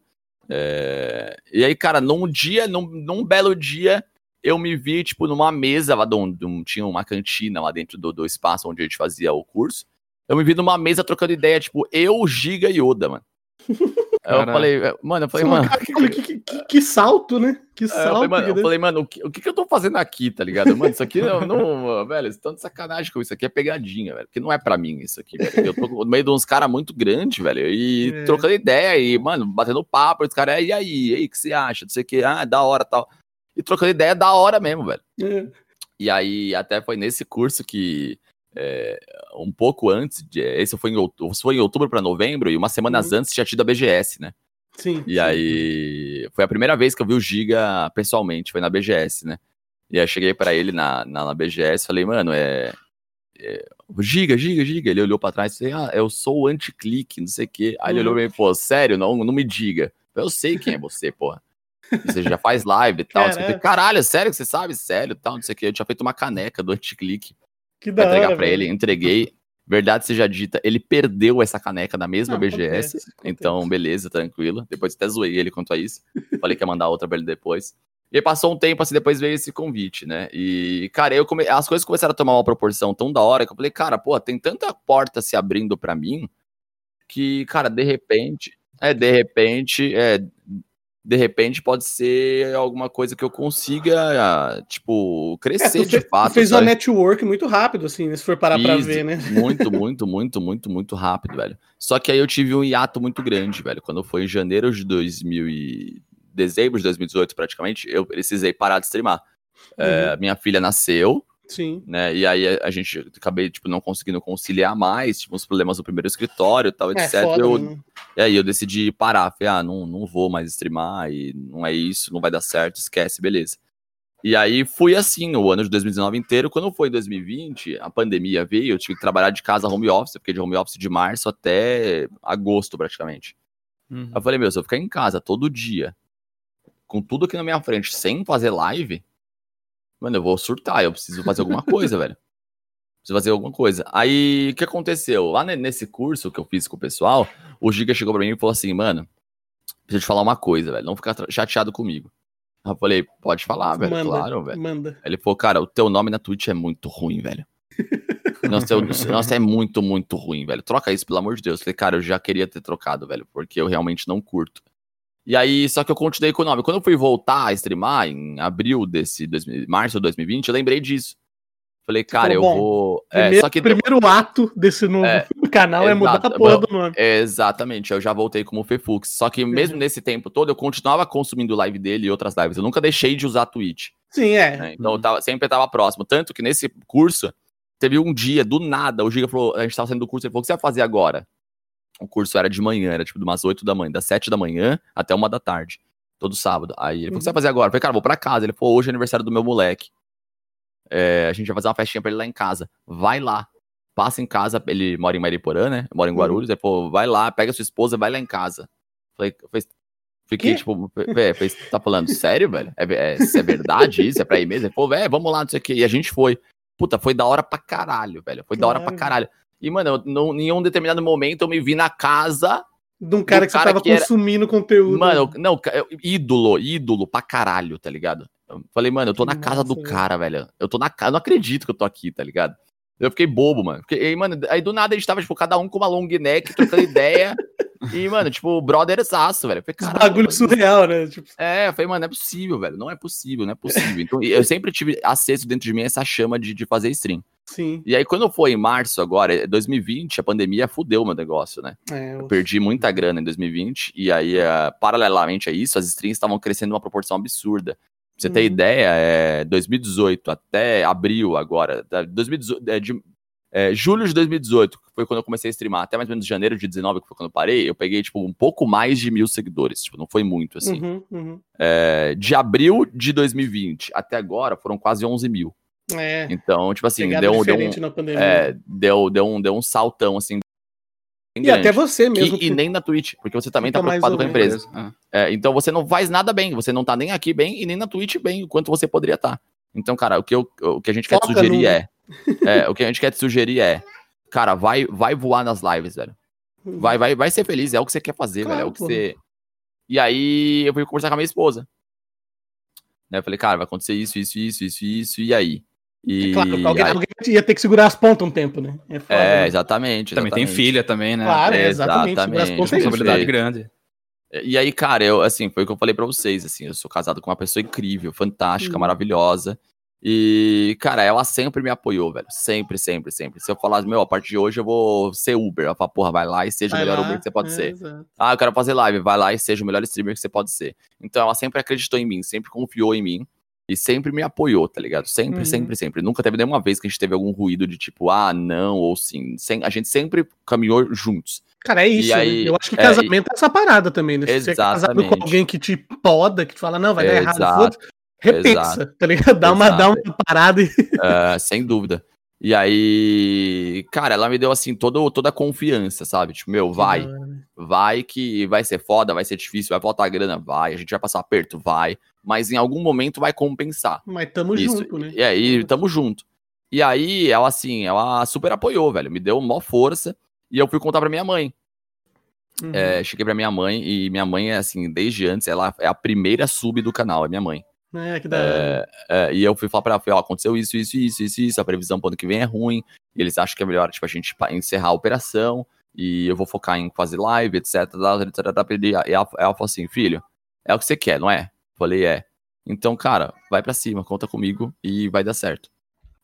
É... E aí, cara, num dia, num, num belo dia, eu me vi, tipo, numa mesa lá, onde tinha uma cantina lá dentro do, do espaço onde a gente fazia o curso. Eu me vi numa mesa trocando ideia, tipo, eu, Giga e Yoda, mano. eu falei, mano, eu falei, mano. que, que, que, que, salto, né? Que salto. É, eu falei, mano, eu falei, mano o, que, o que, que eu tô fazendo aqui, tá ligado? Mano, isso aqui não, não velho, vocês estão de sacanagem com isso aqui, é pegadinha, velho. Porque não é pra mim isso aqui, velho. Eu tô no meio de uns caras muito grandes, velho, e é. trocando ideia, e, mano, batendo papo, os caras, e aí, e aí, o que você acha? Não sei o que, ah, da hora tal e trocando ideia da hora mesmo, velho. É. E aí, até foi nesse curso que, é, um pouco antes, de, esse foi em outubro, foi em outubro para novembro, e umas semanas uhum. antes tinha tido a BGS, né? Sim. E sim. aí, foi a primeira vez que eu vi o Giga pessoalmente, foi na BGS, né? E aí cheguei para ele na, na, na BGS falei, mano, é, é, Giga, Giga, Giga. Ele olhou para trás e disse, ah, eu sou o anti-clique, não sei o quê. Aí uhum. ele olhou pra mim e falou, sério, não, não me diga. Eu sei quem é você, porra. Você já faz live e tal. Falei, Caralho, sério que você sabe? Sério tal, não sei o que. Eu tinha feito uma caneca do anti-clique. Que da entregar hora, pra velho. ele, entreguei. Verdade seja dita, ele perdeu essa caneca na mesma não, BGS. Acontece, acontece. Então, beleza, tranquilo. Depois até zoei ele quanto a isso. Falei que ia mandar outra pra ele depois. E aí passou um tempo, assim, depois veio esse convite, né? E, cara, eu come... as coisas começaram a tomar uma proporção tão da hora que eu falei, cara, pô, tem tanta porta se abrindo para mim que, cara, de repente, é, de repente, é, de repente pode ser alguma coisa que eu consiga, tipo, crescer é, de fato. fez sabe? uma network muito rápido, assim, né, se for parar Fiz, pra ver, né? Muito, muito, muito, muito, muito rápido, velho. Só que aí eu tive um hiato muito grande, velho. Quando foi em janeiro de 2000 e... dezembro de 2018, praticamente, eu precisei parar de streamar. É, uhum. É, minha filha nasceu, Sim. Né? E aí a gente acabei, tipo, não conseguindo conciliar mais, tipo, uns problemas no primeiro escritório e tal, etc. É, foda, eu, né? E aí eu decidi parar. Falei, ah, não, não vou mais streamar e não é isso, não vai dar certo, esquece, beleza. E aí fui assim o ano de 2019 inteiro. Quando foi em 2020, a pandemia veio, eu tive que trabalhar de casa home office, fiquei de home office de março até agosto praticamente. Uhum. Eu falei, meu, se eu ficar em casa todo dia, com tudo aqui na minha frente, sem fazer live, mano, eu vou surtar, eu preciso fazer alguma coisa, velho. Preciso fazer alguma coisa. Aí, o que aconteceu? Lá nesse curso que eu fiz com o pessoal, o Giga chegou pra mim e falou assim, mano, preciso te falar uma coisa, velho, não ficar chateado comigo. Eu falei, pode falar, velho, Manda, claro, velho. Manda. Ele falou, cara, o teu nome na Twitch é muito ruim, velho. Nossa, nossa, é muito, muito ruim, velho. Troca isso, pelo amor de Deus. Eu falei, cara, eu já queria ter trocado, velho, porque eu realmente não curto. E aí, só que eu continuei com o nome. Quando eu fui voltar a streamar, em abril desse, 2000 março de 2020, eu lembrei disso. Falei, cara, eu vou... É, Primeiro, só que... primeiro ato desse novo É, canal é mudar exato. a porra do nome. É, Exatamente, eu já voltei como Fefux. Só que mesmo Uhum. nesse tempo todo, eu continuava consumindo live dele e outras lives. Eu nunca deixei de usar Twitch. Sim, é. né? Então eu tava, sempre tava próximo. Tanto que nesse curso, teve um dia, do nada, o Giga falou, a gente tava saindo do curso, ele falou, o que você vai fazer agora? O curso era de manhã, era tipo de umas 8 da manhã, das 7 da manhã até uma da tarde, todo sábado. Aí ele falou, o que você vai fazer agora? Eu falei, cara, vou pra casa. Ele falou, hoje é aniversário do meu moleque. É, a gente vai fazer uma festinha pra ele lá em casa. Vai lá. Passa em casa, ele mora em Mariporã, né? Mora em Uhum. Guarulhos. Ele falou, vai lá, pega sua esposa, vai lá em casa. Falei, falei, fiquei Quê? tipo, velho, tá falando sério, velho? É, é, é verdade isso? É pra ir mesmo? Ele falou, velho, vamos lá, não sei o quê. E a gente foi. Puta, foi da hora pra caralho, velho. Foi da hora pra Claro. caralho. E, mano, eu, em um determinado momento eu me vi na casa De um cara que você cara tava que era- consumindo conteúdo. Mano, eu- não, eu- ídolo, ídolo pra caralho, tá ligado? Eu falei, mano, eu tô na casa do cara, velho. Eu tô na casa, eu não acredito que eu tô aqui, tá ligado? Eu fiquei bobo, mano. Fiquei, aí, mano, aí do nada a gente tava, tipo, cada um com uma long neck, trocando ideia. E, mano, tipo, brotherzaço, velho. Eu falei, caralho, bagulho mano, surreal, né? Tipo, é, eu falei, mano, não é possível, velho. Não é possível, não é possível. Então, eu sempre tive acesso dentro de mim essa chama de, de fazer stream. Sim. E aí, quando foi em março agora, 2020, a pandemia fudeu meu negócio, né? É, Eu perdi muita grana em 2020, e aí, eh, paralelamente a isso, as streams estavam crescendo numa proporção absurda. Pra você ter Uhum. ideia, é 2018 até abril agora, da- 2018, é, de, é, julho de 2018, que foi quando eu comecei a streamar, até mais ou menos janeiro de 19, que foi quando eu parei, eu peguei, tipo, um pouco mais de mil seguidores, tipo, não foi muito, assim. Uhum, uhum. É, de abril de 2020 até agora, foram quase 11 mil. É. Então, tipo assim, deu, deu, um, é, deu, deu, um, deu um saltão, assim, e até grande. você Que- mesmo. e nem na Twitch, porque você também tá mais preocupado com a empresa. Ah. É, então você não faz nada bem, você não tá nem aqui bem e nem na Twitch bem, o quanto você poderia estar. Então, cara, o que, eu, o que a gente quer te Foca sugerir no- é, é. O que a gente quer te sugerir é, cara, vai, vai voar nas lives, velho. Uhum. Vai, vai, vai ser feliz, é o que você quer fazer, Claro, velho. É o que pô. você. E aí eu fui conversar com a minha esposa. Né, Eu falei, cara, vai acontecer isso, isso, isso, isso, isso, e aí? E Claro, alguém, aí- alguém ia ter que segurar as pontas um tempo, né? É, foda, É, né? exatamente. Também tem exatamente. filha também, né? Claro, é, exatamente. Segurar as Exatamente. pontas é. Responsabilidade grande. E aí, cara, eu, assim, foi o que eu falei pra vocês, assim, eu sou casado com uma pessoa incrível, fantástica, Hum. maravilhosa. E, cara, ela sempre me apoiou, velho. Sempre, sempre, sempre. Se eu falasse, meu, a partir de hoje eu vou ser Uber. Ela fala, porra, vai lá e seja Vai o melhor lá, Uber que você pode é, ser. exato. Ah, eu quero fazer live. Vai lá e seja o melhor streamer que você pode ser. Então ela sempre acreditou em mim, sempre confiou em mim. E sempre me apoiou, tá ligado? Sempre, Uhum. sempre, sempre. Nunca teve nenhuma vez que a gente teve algum ruído de tipo, ah, não, ou sim. Sem- a gente sempre caminhou juntos. Cara, é isso. né? aí, Eu acho que é, casamento é essa parada também, né? Se você é casado com alguém que te poda, que te fala, não, vai dar errado, Exato. foda-se, repensa, tá ligado? Dá uma, dá uma parada e. Ah, sem dúvida. E aí, cara, ela me deu assim todo, toda a confiança, sabe? Tipo, meu, vai, vai que vai ser foda, vai ser difícil, vai faltar grana, vai, a gente vai passar aperto, vai, mas em algum momento vai compensar. Mas tamo Isso. junto, né? E aí, tamo junto. E aí, ela assim, ela super apoiou, velho, me deu maior força e eu fui contar pra minha mãe. Uhum. É, cheguei pra minha mãe e minha mãe é assim, desde antes, ela é a primeira sub do canal, é minha mãe. É, que da hora. É, e eu fui falar pra ela, falei, ó, aconteceu isso, isso, isso, isso, isso, a previsão pro ano que vem é ruim, e eles acham que é melhor, tipo, a gente encerrar a operação, e eu vou focar em fazer live, etc, etc, etc. E ela, ela falou assim, filho, é o que você quer, não é? Falei, é. Então, cara, vai pra cima, conta comigo e vai dar certo.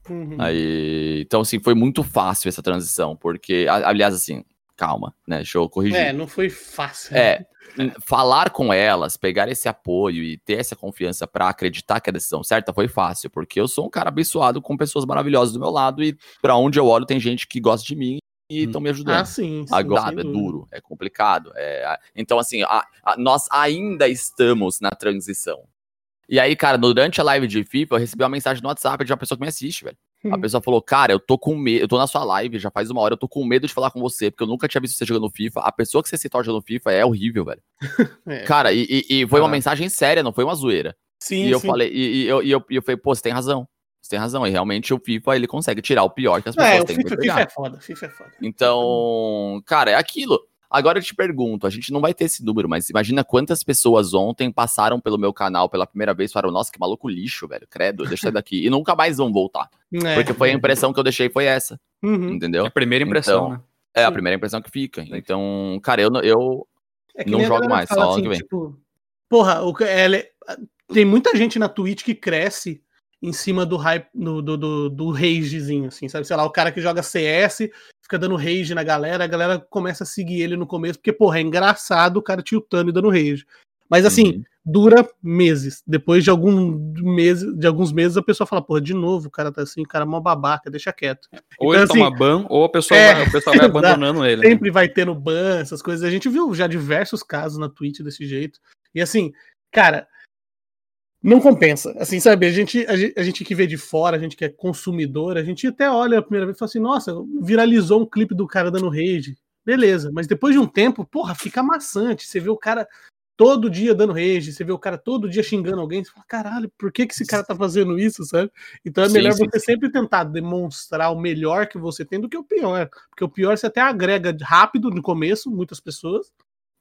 Uhum. Aí, então, assim, foi muito fácil essa transição, porque, aliás, assim, calma, né, deixa eu corrigir. É, não foi fácil. É, falar com elas, pegar esse apoio e ter essa confiança pra acreditar que a decisão certa foi fácil, porque eu sou um cara abençoado com pessoas maravilhosas do meu lado e pra onde eu olho tem gente que gosta de mim e estão me ajudando. Ah, sim. sim Agora, é duro, é complicado. é- então, assim, a- a- nós ainda estamos na transição. E aí, cara, durante a live de FIFA, eu recebi uma mensagem no WhatsApp de uma pessoa que me assiste, velho. A Uhum. pessoa falou, cara, eu tô com medo, eu tô na sua live já faz uma hora, eu tô com medo de falar com você, porque eu nunca tinha visto você jogando FIFA. A pessoa que você citou jogando FIFA é horrível, velho. É. Cara, e, e- e foi uma Caraca. mensagem séria, não foi uma zoeira. Sim, e eu sim. falei, e, e eu, e eu, e eu falei, pô, você tem razão. Você tem razão. E realmente o FIFA ele consegue tirar o pior que as pessoas É, o têm FIFA, pra FIFA pegar. é foda, FIFA é foda. Então, cara, é aquilo. Agora eu te pergunto, a gente não vai ter esse número, mas imagina quantas pessoas ontem passaram pelo meu canal pela primeira vez e falaram, nossa, que maluco lixo, velho, credo, deixa eu sair daqui. E nunca mais vão voltar. É. Porque foi a impressão que eu deixei, foi essa, Uhum. entendeu? É a primeira impressão, Então, né? É a primeira impressão que fica. Então, cara, eu, não- eu É Não jogo mais, fala só ano que vem. Tipo, porra, o, é- tem muita gente na Twitch que cresce em cima do hype, do, do, do, do ragezinho, assim, sabe? Sei lá, o cara que joga CS fica dando rage na galera, a galera começa a seguir ele no começo, porque, porra, é engraçado o cara tiltando e dando rage. Mas assim, Uhum. dura meses. Depois de, algum meses, de alguns meses, a pessoa fala, porra, de novo, o cara tá assim, o cara é mó babaca, deixa quieto. Ou Então, ele toma assim, ban, ou a pessoa é, vai, o pessoal vai abandonando ele. né? Sempre vai tendo ban, essas coisas. A gente viu já diversos casos na Twitch desse jeito. E assim, cara, não compensa. Assim, sabe, a gente, a gente, a gente que vê de fora, a gente que é consumidor, a gente até olha a primeira vez e fala assim, nossa, viralizou um clipe do cara dando rage. Beleza, mas depois de um tempo, porra, fica maçante. Você vê o cara todo dia dando rage, você vê o cara todo dia xingando alguém, você fala, caralho, por que, que esse cara tá fazendo isso, sabe? Então é Sim, melhor sim, você sempre tentar demonstrar o melhor que você tem do que o pior. Porque o pior você até agrega rápido no começo, muitas pessoas,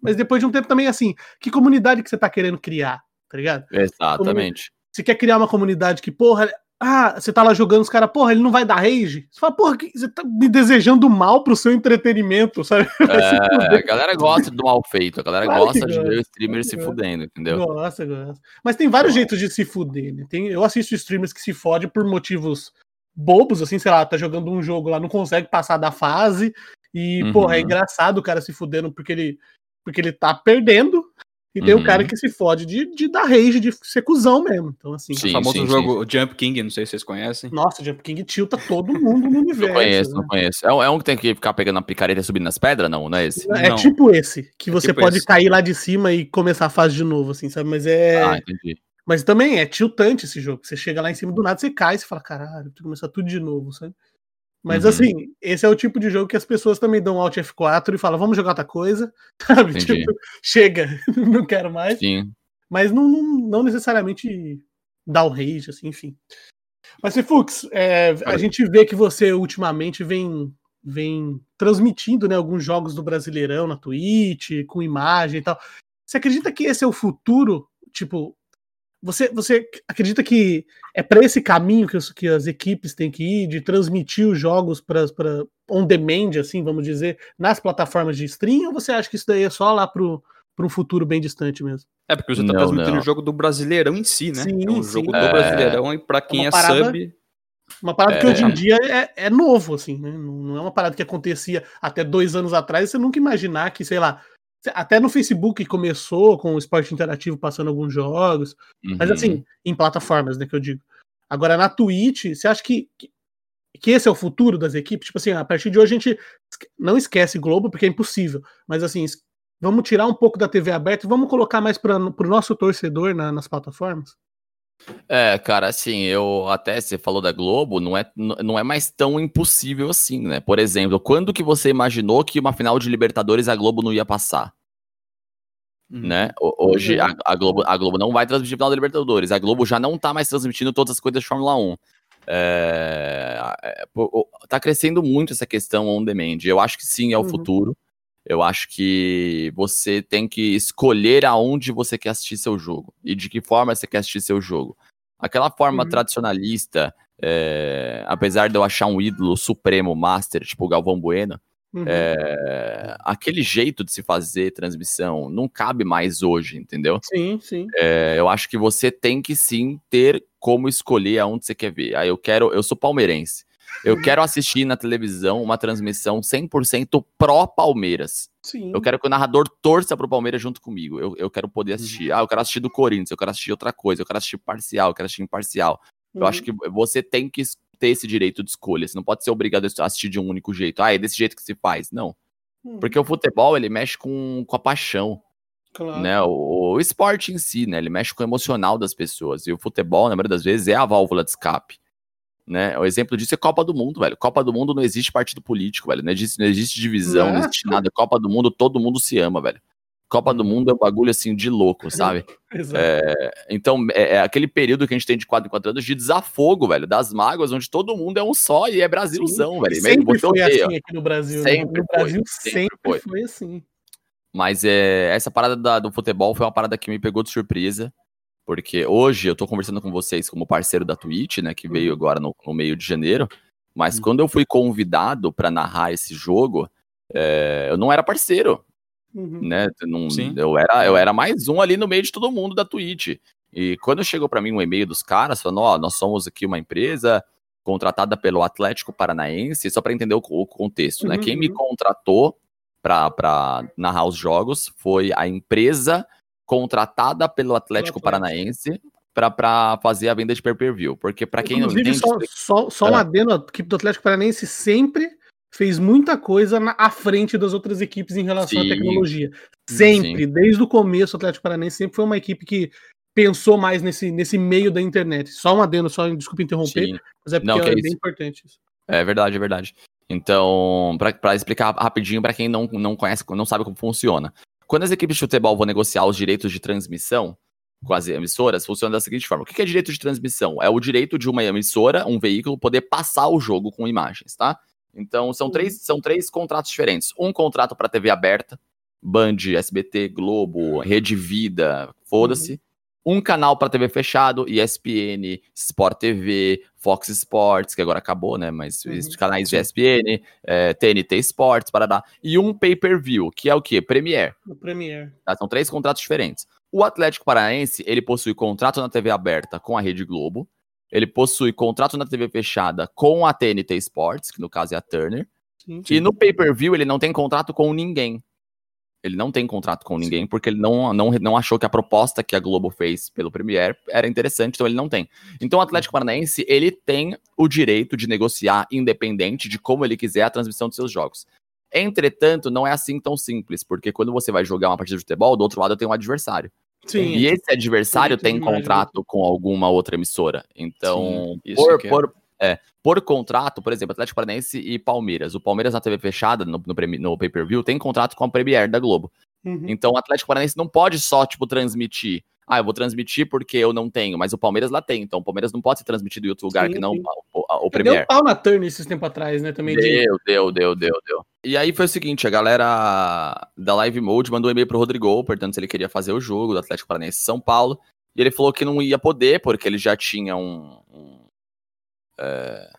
mas depois de um tempo também, assim, que comunidade que você tá querendo criar, tá ligado? Exatamente. Você quer criar uma comunidade que, porra, ah, você tá lá jogando os caras, porra, ele não vai dar rage? Você fala, porra, que- você tá me desejando mal pro seu entretenimento, sabe? É, a galera gosta do mal feito, a galera Claro gosta de ver o streamer se fudendo, entendeu? Gosta, gosta. Mas tem vários Então- jeitos de se fuder, né? Tem, eu assisto streamers que se fodem por motivos bobos, assim, sei lá, tá jogando um jogo lá, não consegue passar da fase. E, Uhum. porra, é engraçado o cara se fudendo porque ele, porque ele tá perdendo. E tem Uhum. o cara que se fode de, de dar rage, de ser cuzão mesmo. Então, assim, Sim, o famoso sim, jogo Jump King, não sei se vocês conhecem. nossa, Jump King tilta todo mundo no universo. Não conheço, né? não conheço. É um, é um que tem que ficar pegando a picareta e subindo nas pedras? Não, não é esse? É Não. tipo esse, que você tipo pode esse. cair lá de cima e começar a fase de novo, assim, sabe? Mas é. Ah, entendi. Mas também é tiltante esse jogo. Você chega lá em cima do nada, você cai, você fala, caralho, tem que começar tudo de novo, sabe? Mas Uhum. assim, esse é o tipo de jogo que as pessoas também dão Alt F4 e falam, vamos jogar outra coisa, sabe? Tipo, chega, não quero mais. Sim. Mas não, não, não necessariamente dá o rage, assim, enfim. Mas, Fux, é, a gente vê que você ultimamente vem, vem transmitindo né, alguns jogos do Brasileirão na Twitch, com imagem e tal. Você acredita que esse é o futuro? Tipo, você, você acredita que é para esse caminho que, os- que as equipes têm que ir, de transmitir os jogos para on demand, assim, vamos dizer, nas plataformas de stream? Ou você acha que isso daí é só lá pro um futuro bem distante mesmo? É porque você tá Não, transmitindo não. o jogo do Brasileirão em si, né? Sim, é um sim. jogo do É. Brasileirão e pra quem uma é, parada- sub. Uma parada que É. hoje em dia é, é novo, assim, né? Não, não é uma parada que acontecia até dois anos atrás. Você nunca imaginar que, sei lá, até no Facebook começou com o esporte interativo passando alguns jogos, mas Uhum. assim, em plataformas, né, que eu digo. Agora, na Twitch, você acha que, que, esse é o futuro das equipes? Tipo assim, a partir de hoje a gente não esquece Globo, porque é impossível, mas assim, vamos tirar um pouco da TV aberta e vamos colocar mais para o nosso torcedor na- nas plataformas? É, cara, assim, eu até você falou da Globo, não é, não é mais tão impossível assim, né? Por exemplo, quando que você imaginou que uma final de Libertadores a Globo não ia passar, Hum. né? Hoje é. a, a Globo, a Globo não vai transmitir final da Libertadores, a Globo já não tá mais transmitindo todas as coisas de Fórmula 1. É, é, o- tá crescendo muito essa questão on demand. Eu acho que sim, é o Uhum. futuro. Eu acho que você tem que escolher aonde você quer assistir seu jogo e de que forma você quer assistir seu jogo. Aquela forma Uhum. tradicionalista, é, apesar de eu achar um ídolo supremo, master, tipo o Galvão Bueno, Uhum. é, aquele jeito de se fazer transmissão não cabe mais hoje, entendeu? Sim, sim. É, eu acho que você tem que sim ter como escolher aonde você quer ver. Aí eu quero, eu sou palmeirense. Eu quero assistir na televisão uma transmissão 100% pró-Palmeiras. sim. Eu quero que o narrador torça pro Palmeiras junto comigo. Eu, eu quero poder assistir. Ah, eu quero assistir do Corinthians, eu quero assistir outra coisa, eu quero assistir parcial, eu quero assistir imparcial. Eu Uhum. acho que você tem que ter esse direito de escolha. Você não pode ser obrigado a assistir de um único jeito. Ah, é desse jeito que se faz. Não. Uhum. Porque o futebol, ele mexe com, com a paixão Claro. né? O, o esporte em si, né? Ele mexe com o emocional das pessoas. E o futebol, na maioria das vezes, é a válvula de escape. Né? O exemplo disso é Copa do Mundo, velho. Copa do Mundo não existe partido político, velho. Não existe, não existe divisão, não, não existe nada. Copa do Mundo, todo mundo se ama, velho. Copa do Mundo é um bagulho assim de louco, sabe? é, então, é, é, aquele período que a gente tem de 4 em 4 anos de desafogo, velho, das mágoas, onde todo mundo é um só e é Brasilzão, Sim, velho. Sempre foi assim aqui no Brasil. Né? Sempre? No foi, Brasil sempre, sempre foi. foi. assim. Mas é, essa parada da, do futebol foi uma parada que me pegou de surpresa. Porque hoje eu tô conversando com vocês como parceiro da Twitch, né? Que veio uhum. agora no, no meio de janeiro. Mas uhum. quando eu fui convidado para narrar esse jogo, é, eu não era parceiro. Uhum. Né? Não, eu, era, eu era mais um ali no meio de todo mundo da Twitch. E quando chegou para mim um e-mail dos caras falando: Ó, oh, nós somos aqui uma empresa contratada pelo Atlético Paranaense, só para entender o, o contexto, né? Quem me uhum. contratou para narrar os jogos foi a empresa contratada pelo Atlético. Paranaense para fazer a venda de pay-per-view. Porque para quem Inclusive, não entende... Só, só, só é. um adendo, a equipe do Atlético Paranaense sempre fez muita coisa na, à frente das outras equipes em relação sim. à tecnologia. Sempre, sim. desde o começo, o Atlético Paranaense sempre foi uma equipe que pensou mais nesse, nesse meio da internet. Só um adendo, só desculpa interromper, sim. mas é porque não, é, é bem importante isso. É verdade, é verdade. Então, para explicar rapidinho para quem não, não conhece, não sabe como funciona. Quando as equipes de futebol vão negociar os direitos de transmissão com as emissoras, funciona da seguinte forma: o que é direito de transmissão? É o direito de uma emissora, um veículo, poder passar o jogo com imagens, tá? Então são três, são três contratos diferentes. Um contrato para TV aberta, Band, SBT, Globo, Rede Vida, foda-se. Um canal para TV fechado, ESPN, Sport TV, Fox Sports, que agora acabou, né? Mas uhum. canais de ESPN, é, TNT Sports, parará. E um pay-per-view, que é o quê? Premier. O Premier. Tá? São três contratos diferentes. O Atlético Paranaense, ele possui contrato na TV aberta com a Rede Globo, ele possui contrato na TV fechada com a TNT Sports, que no caso é a Turner, sim, sim. e no pay-per-view ele não tem contrato com ninguém. Ele não tem contrato com ninguém, porque ele não, não, não achou que a proposta que a Globo fez pelo Premier era interessante, então ele não tem. Então o Atlético Paranaense, ele tem o direito de negociar independente de como ele quiser a transmissão dos seus jogos. Entretanto, não é assim tão simples, porque quando você vai jogar uma partida de futebol, do outro lado tem um adversário. Sim. E esse adversário tem contrato com alguma outra emissora. Então, Sim, por, por, é, por contrato, por exemplo, Atlético Paranaense e Palmeiras. O Palmeiras na TV fechada, no, no, no pay-per-view, tem contrato com a Premier da Globo. Uhum. Então o Atlético Paranaense não pode só, tipo, transmitir. Ah, eu vou transmitir porque eu não tenho, mas o Palmeiras lá tem. Então o Palmeiras não pode ser transmitido em outro lugar sim, que não sim. o, o, o Premier. Deu pau na Turner esses tempos atrás, né? Também deu, de... deu, deu, deu, deu. E aí foi o seguinte, a galera da Live Mode mandou um e-mail pro Rodrigo, perguntando se ele queria fazer o jogo do Atlético Paranaense São Paulo. E ele falou que não ia poder, porque ele já tinha um, um é,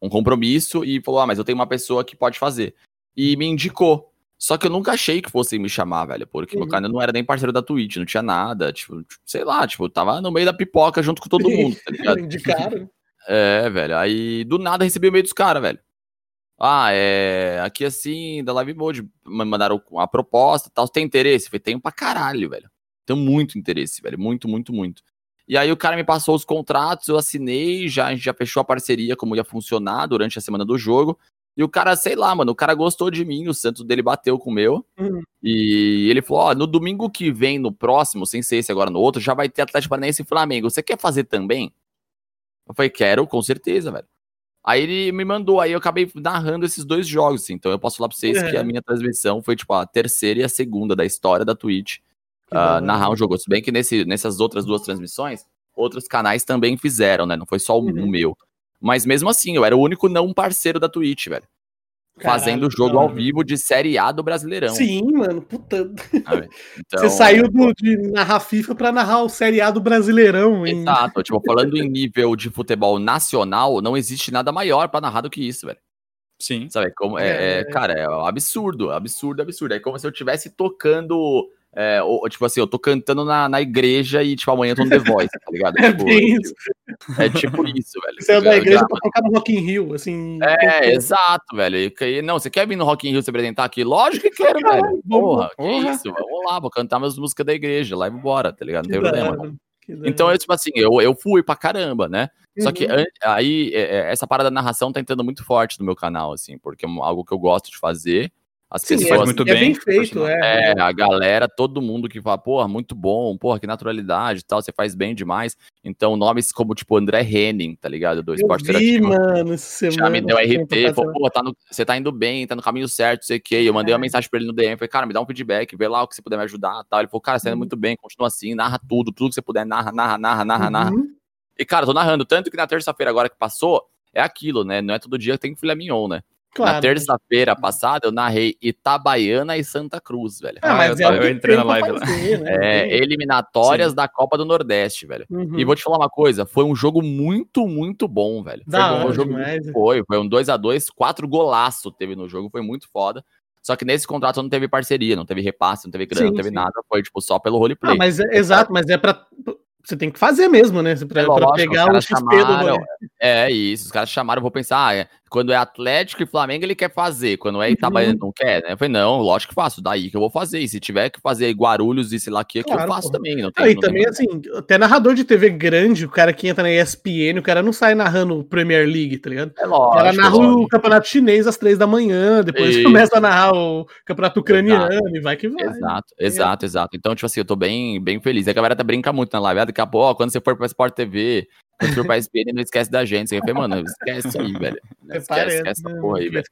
um compromisso e falou: Ah, mas eu tenho uma pessoa que pode fazer. E me indicou. Só que eu nunca achei que fossem me chamar, velho, porque uhum. meu canal não era nem parceiro da Twitch, não tinha nada, tipo, sei lá, tipo, tava no meio da pipoca junto com todo mundo, tá ligado? Indicaram. É, velho, aí do nada recebi o meio dos caras, velho. Ah, é. Aqui assim, da Live Mode, mandaram a proposta tal. Tem interesse? falei, tenho pra caralho, velho. Tenho muito interesse, velho. Muito, muito, muito. E aí o cara me passou os contratos, eu assinei, já, a gente já fechou a parceria, como ia funcionar durante a semana do jogo. E o cara, sei lá, mano, o cara gostou de mim, o Santos dele bateu com o meu. Uhum. E ele falou: Ó, no domingo que vem, no próximo, sem ser esse agora no outro, já vai ter Atlético Paranaense e Flamengo. Você quer fazer também? Eu falei: Quero, com certeza, velho. Aí ele me mandou, aí eu acabei narrando esses dois jogos, assim. Então eu posso falar pra vocês que a minha transmissão foi, tipo, a terceira e a segunda da história da Twitch uh, narrar um jogo. Se bem que nesse, nessas outras duas transmissões, outros canais também fizeram, né? Não foi só o, uhum. meu. Mas mesmo assim, eu era o único não parceiro da Twitch, velho. Caralho, fazendo jogo não, ao vivo de Série A do Brasileirão. Sim, mano, puta. Então, Você saiu do, de narrar FIFA pra narrar o Série A do Brasileirão. Hein? Exato, tipo, falando em nível de futebol nacional, não existe nada maior pra narrar do que isso, velho. Sim. Sabe, como, é, é, cara, é absurdo, absurdo, absurdo. É como se eu estivesse tocando é, ou, tipo assim, eu tô cantando na, na igreja e, tipo, amanhã eu tô no The Voice, tá ligado? É, tipo, isso. é tipo isso, velho. Você é da igreja pra tocar no Rock in Rio, assim. É, exato, velho. E, não, você quer vir no Rock in Rio se apresentar aqui? Lógico que quero, velho. Porra, porra, que isso, vamos lá, vou cantar minhas músicas da igreja, lá e bora, tá ligado? Não tem problema. Então, eu, tipo assim, eu, eu fui pra caramba, né? Uhum. Só que uhum. aí, é, é, essa parada da narração tá entrando muito forte no meu canal, assim, porque é algo que eu gosto de fazer. As Sim, pessoas. faz muito é bem, bem feito, é. É, a galera, todo mundo que fala, porra, muito bom, porra, que naturalidade e tal, você faz bem demais. Então, nomes como, tipo, André Henning, tá ligado? Do Eu Esporte vi, mano, essa Já me semana. deu RT, falou, pô, tá no- você tá indo bem, tá no caminho certo, sei o que. Eu mandei uma mensagem pra ele no DM, falei, cara, me dá um feedback, vê lá o que você puder me ajudar tal. Ele falou, cara, você tá indo Uhum. muito bem, continua assim, narra tudo, tudo que você puder, narra, narra, narra, narra, narra. Uhum. E, cara, eu tô narrando, tanto que na terça-feira agora que passou, é aquilo, né? Não é todo dia que tem filé mignon, né? Claro. Na terça-feira passada, eu narrei Itabaiana e Santa Cruz, velho. Ah, mas Ah, é eu- que eu entrei na pra live lá. fazer, né? É, eliminatórias da Copa do Nordeste, velho. Uhum. E vou te falar uma coisa, foi um jogo muito, muito bom, velho. Foi, Da bom, hora um jogo demais, é. foi, foi um 2 a 2 quatro golaço teve no jogo, foi muito foda. Só que nesse contrato não teve parceria, não teve repasse, não teve grana, Sim, não teve sim. nada, foi tipo só pelo roleplay. Ah, mas é, exato, mas é pra. Você tem que fazer mesmo, né? Pra, É pra lógico, pegar os o XP do chamaram, rolê. É isso, os caras chamaram, eu vou pensar, ah, é, quando é Atlético e Flamengo ele quer fazer, quando é Itabaiana Uhum. não quer, né? Eu falei, não, lógico que faço, daí que eu vou fazer, e se tiver que fazer Guarulhos e sei lá o que, que eu Claro, faço porra. também, não tem Ah, e não tem também, assim, até narrador de TV grande, o cara que entra na ESPN, o cara não sai narrando Premier League, tá ligado? É O cara lógico, narra lógico. o campeonato chinês às três da manhã, depois Isso. começa a narrar o campeonato ucraniano e vai que vai. Exato, exato, exato. Então, tipo assim, eu tô bem, bem feliz. A galera tá brinca muito na live. Ah, Daqui a pouco, quando você for pra Sport TV, quando você for pra SPN, não esquece da gente. Eu falei, mano, esquece aí, velho. Esquece, parece, esquece essa porra aí, velho.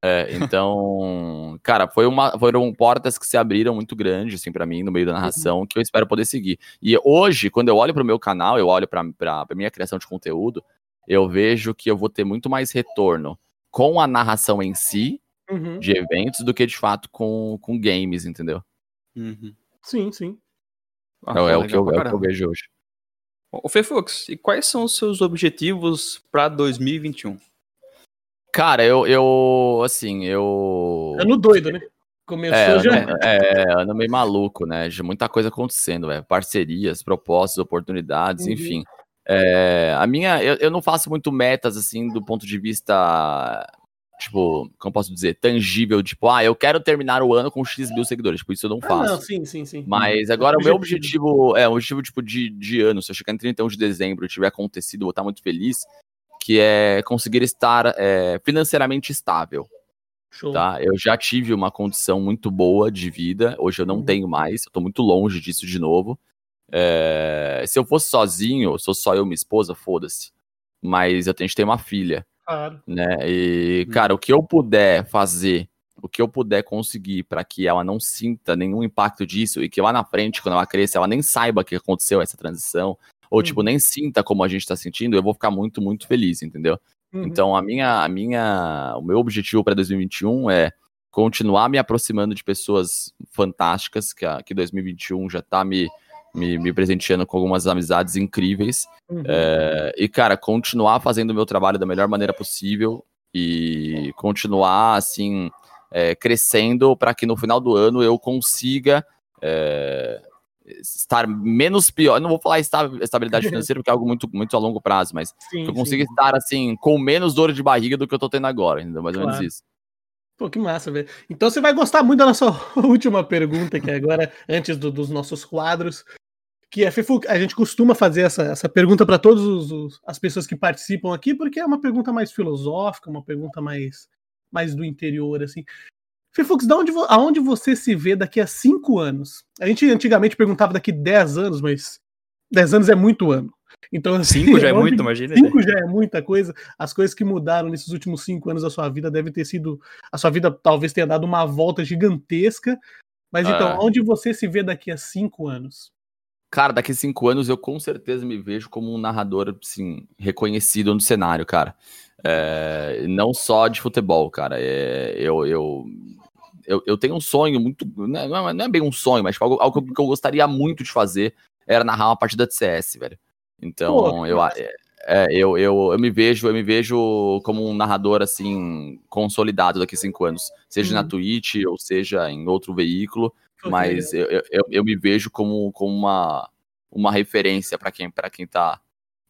É, então, cara, foi uma, foram portas que se abriram muito grandes, assim, pra mim, no meio da narração, que eu espero poder seguir. E hoje, quando eu olho pro meu canal, eu olho pra, pra, pra minha criação de conteúdo, eu vejo que eu vou ter muito mais retorno com a narração em si, Uhum. de eventos, do que de fato com, com games, entendeu? Uhum. Sim, sim. Ah, é, é o legal que eu, é o que eu vejo hoje. Ô, Fefux, e quais são os seus objetivos pra 2021? Cara, eu, eu assim, eu. Ano doido, né? Começou É, já. ano, é, ano meio maluco, né? De muita coisa acontecendo, velho. Parcerias, propostas, oportunidades, Uhum. enfim. É, a minha, eu, eu não faço muito metas, assim, do ponto de vista, tipo, como posso dizer, tangível, tipo, ah, eu quero terminar o ano com X mil seguidores. Tipo, isso eu não Ah, faço. não, sim, sim, sim. Mas agora o meu Objetivo. é um objetivo tipo de, de ano. Se eu chegar em 31 de dezembro e tiver acontecido, eu vou estar muito feliz. Que é conseguir estar é, financeiramente estável. Show. Tá? Eu já tive uma condição muito boa de vida. Hoje eu não Uhum. tenho mais. Eu tô muito longe disso de novo. É, se eu fosse sozinho, sou só eu e minha esposa, foda-se. Mas eu tenho que ter uma filha Claro. né? E, Hum. cara, o que eu puder fazer, o que eu puder conseguir para que ela não sinta nenhum impacto disso e que lá na frente, quando ela cresça, ela nem saiba que aconteceu essa transição, ou, tipo, Uhum. nem sinta como a gente tá sentindo, eu vou ficar muito, muito feliz, entendeu? Uhum. Então, a minha, a minha, o meu objetivo para 2021 é continuar me aproximando de pessoas fantásticas, que, a, que 2021 já tá me, me, me presenteando com algumas amizades incríveis. Uhum. É, e, cara, continuar fazendo o meu trabalho da melhor maneira possível e continuar, assim, é, crescendo para que no final do ano eu consiga é, estar menos pior. Não vou falar esta- estabilidade financeira, porque é algo muito, muito a longo prazo, mas Sim, que eu consiga estar, assim, com menos dor de barriga do que eu tô tendo agora, entendeu? Mais ou menos Claro. isso. Pô, que massa, velho. Então você vai gostar muito da nossa última pergunta, que é agora, antes do- dos nossos quadros, que é, Fefu, a gente costuma fazer essa, essa pergunta para todas as pessoas que participam aqui, porque é uma pergunta mais filosófica, uma pergunta mais, mais do interior, assim. Fefux, da onde, aonde você se vê daqui a cinco anos? A gente antigamente perguntava daqui 10 anos, mas 10 anos é muito ano. Então, assim, Cinco já é muito, imagina. Cinco já é muita coisa. As coisas que mudaram nesses últimos cinco anos da sua vida devem ter sido. A sua vida talvez tenha dado uma volta gigantesca. Mas então, Ah. onde você se vê daqui a cinco anos? Cara, daqui cinco anos eu com certeza me vejo como um narrador, assim, reconhecido no cenário, cara. É, não só de futebol, cara. É, eu, eu, eu, eu tenho um sonho muito. Não é, não é bem um sonho, mas tipo, algo, algo que eu gostaria muito de fazer era narrar uma partida de CS, velho. Então, Pô, eu, é, é, eu, eu, eu me vejo, eu me vejo como um narrador assim, consolidado daqui cinco anos. Seja na Uhum. Twitch ou seja em outro veículo mas eu, eu- eu, me vejo como, como uma, uma referência para quem, pra quem tá,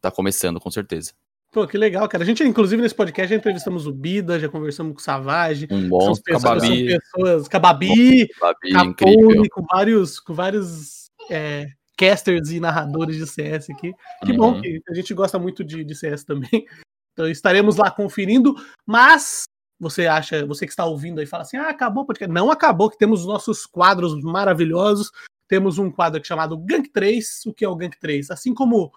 tá começando, com certeza. Pô, que legal, cara. A gente, inclusive, nesse podcast já entrevistamos o Bida, já conversamos com o Savage. Um São monstro, pessoas, Cababi. são pessoas. Cababi, Babi, Capone, incrível. com vários, com vários é, casters e narradores de CS aqui. Que bom Uhum. que a gente gosta muito de, de CS também. Então estaremos lá conferindo. Mas você acha, você que está ouvindo aí, fala assim: ah, acabou, porque não acabou, que temos nossos quadros maravilhosos. Temos um quadro chamado Gank 3. O que é o Gank 3? Assim como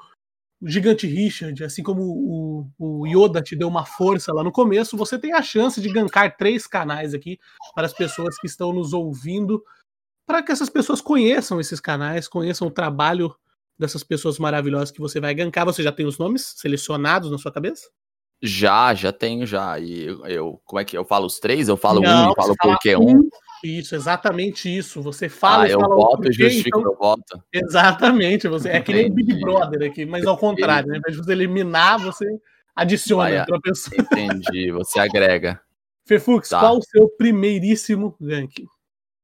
o Gigante Richard, assim como o, o Yoda te deu uma força lá no começo, você tem a chance de gankar três canais aqui para as pessoas que estão nos ouvindo, para que essas pessoas conheçam esses canais, conheçam o trabalho dessas pessoas maravilhosas que você vai gankar. Você já tem os nomes selecionados na sua cabeça? Já, já tenho, já. E eu, como é que eu falo os três? Eu falo Não, um e falo porque um. um. Isso, exatamente isso. Você fala. Ah, eu fala voto e justifico então... meu voto. Exatamente, você é que nem o Big Brother aqui, mas ao contrário, né? ao invés de você eliminar, você adiciona Vai, outra pessoa. Entendi, você agrega. Fefux, tá. qual o seu primeiríssimo gank?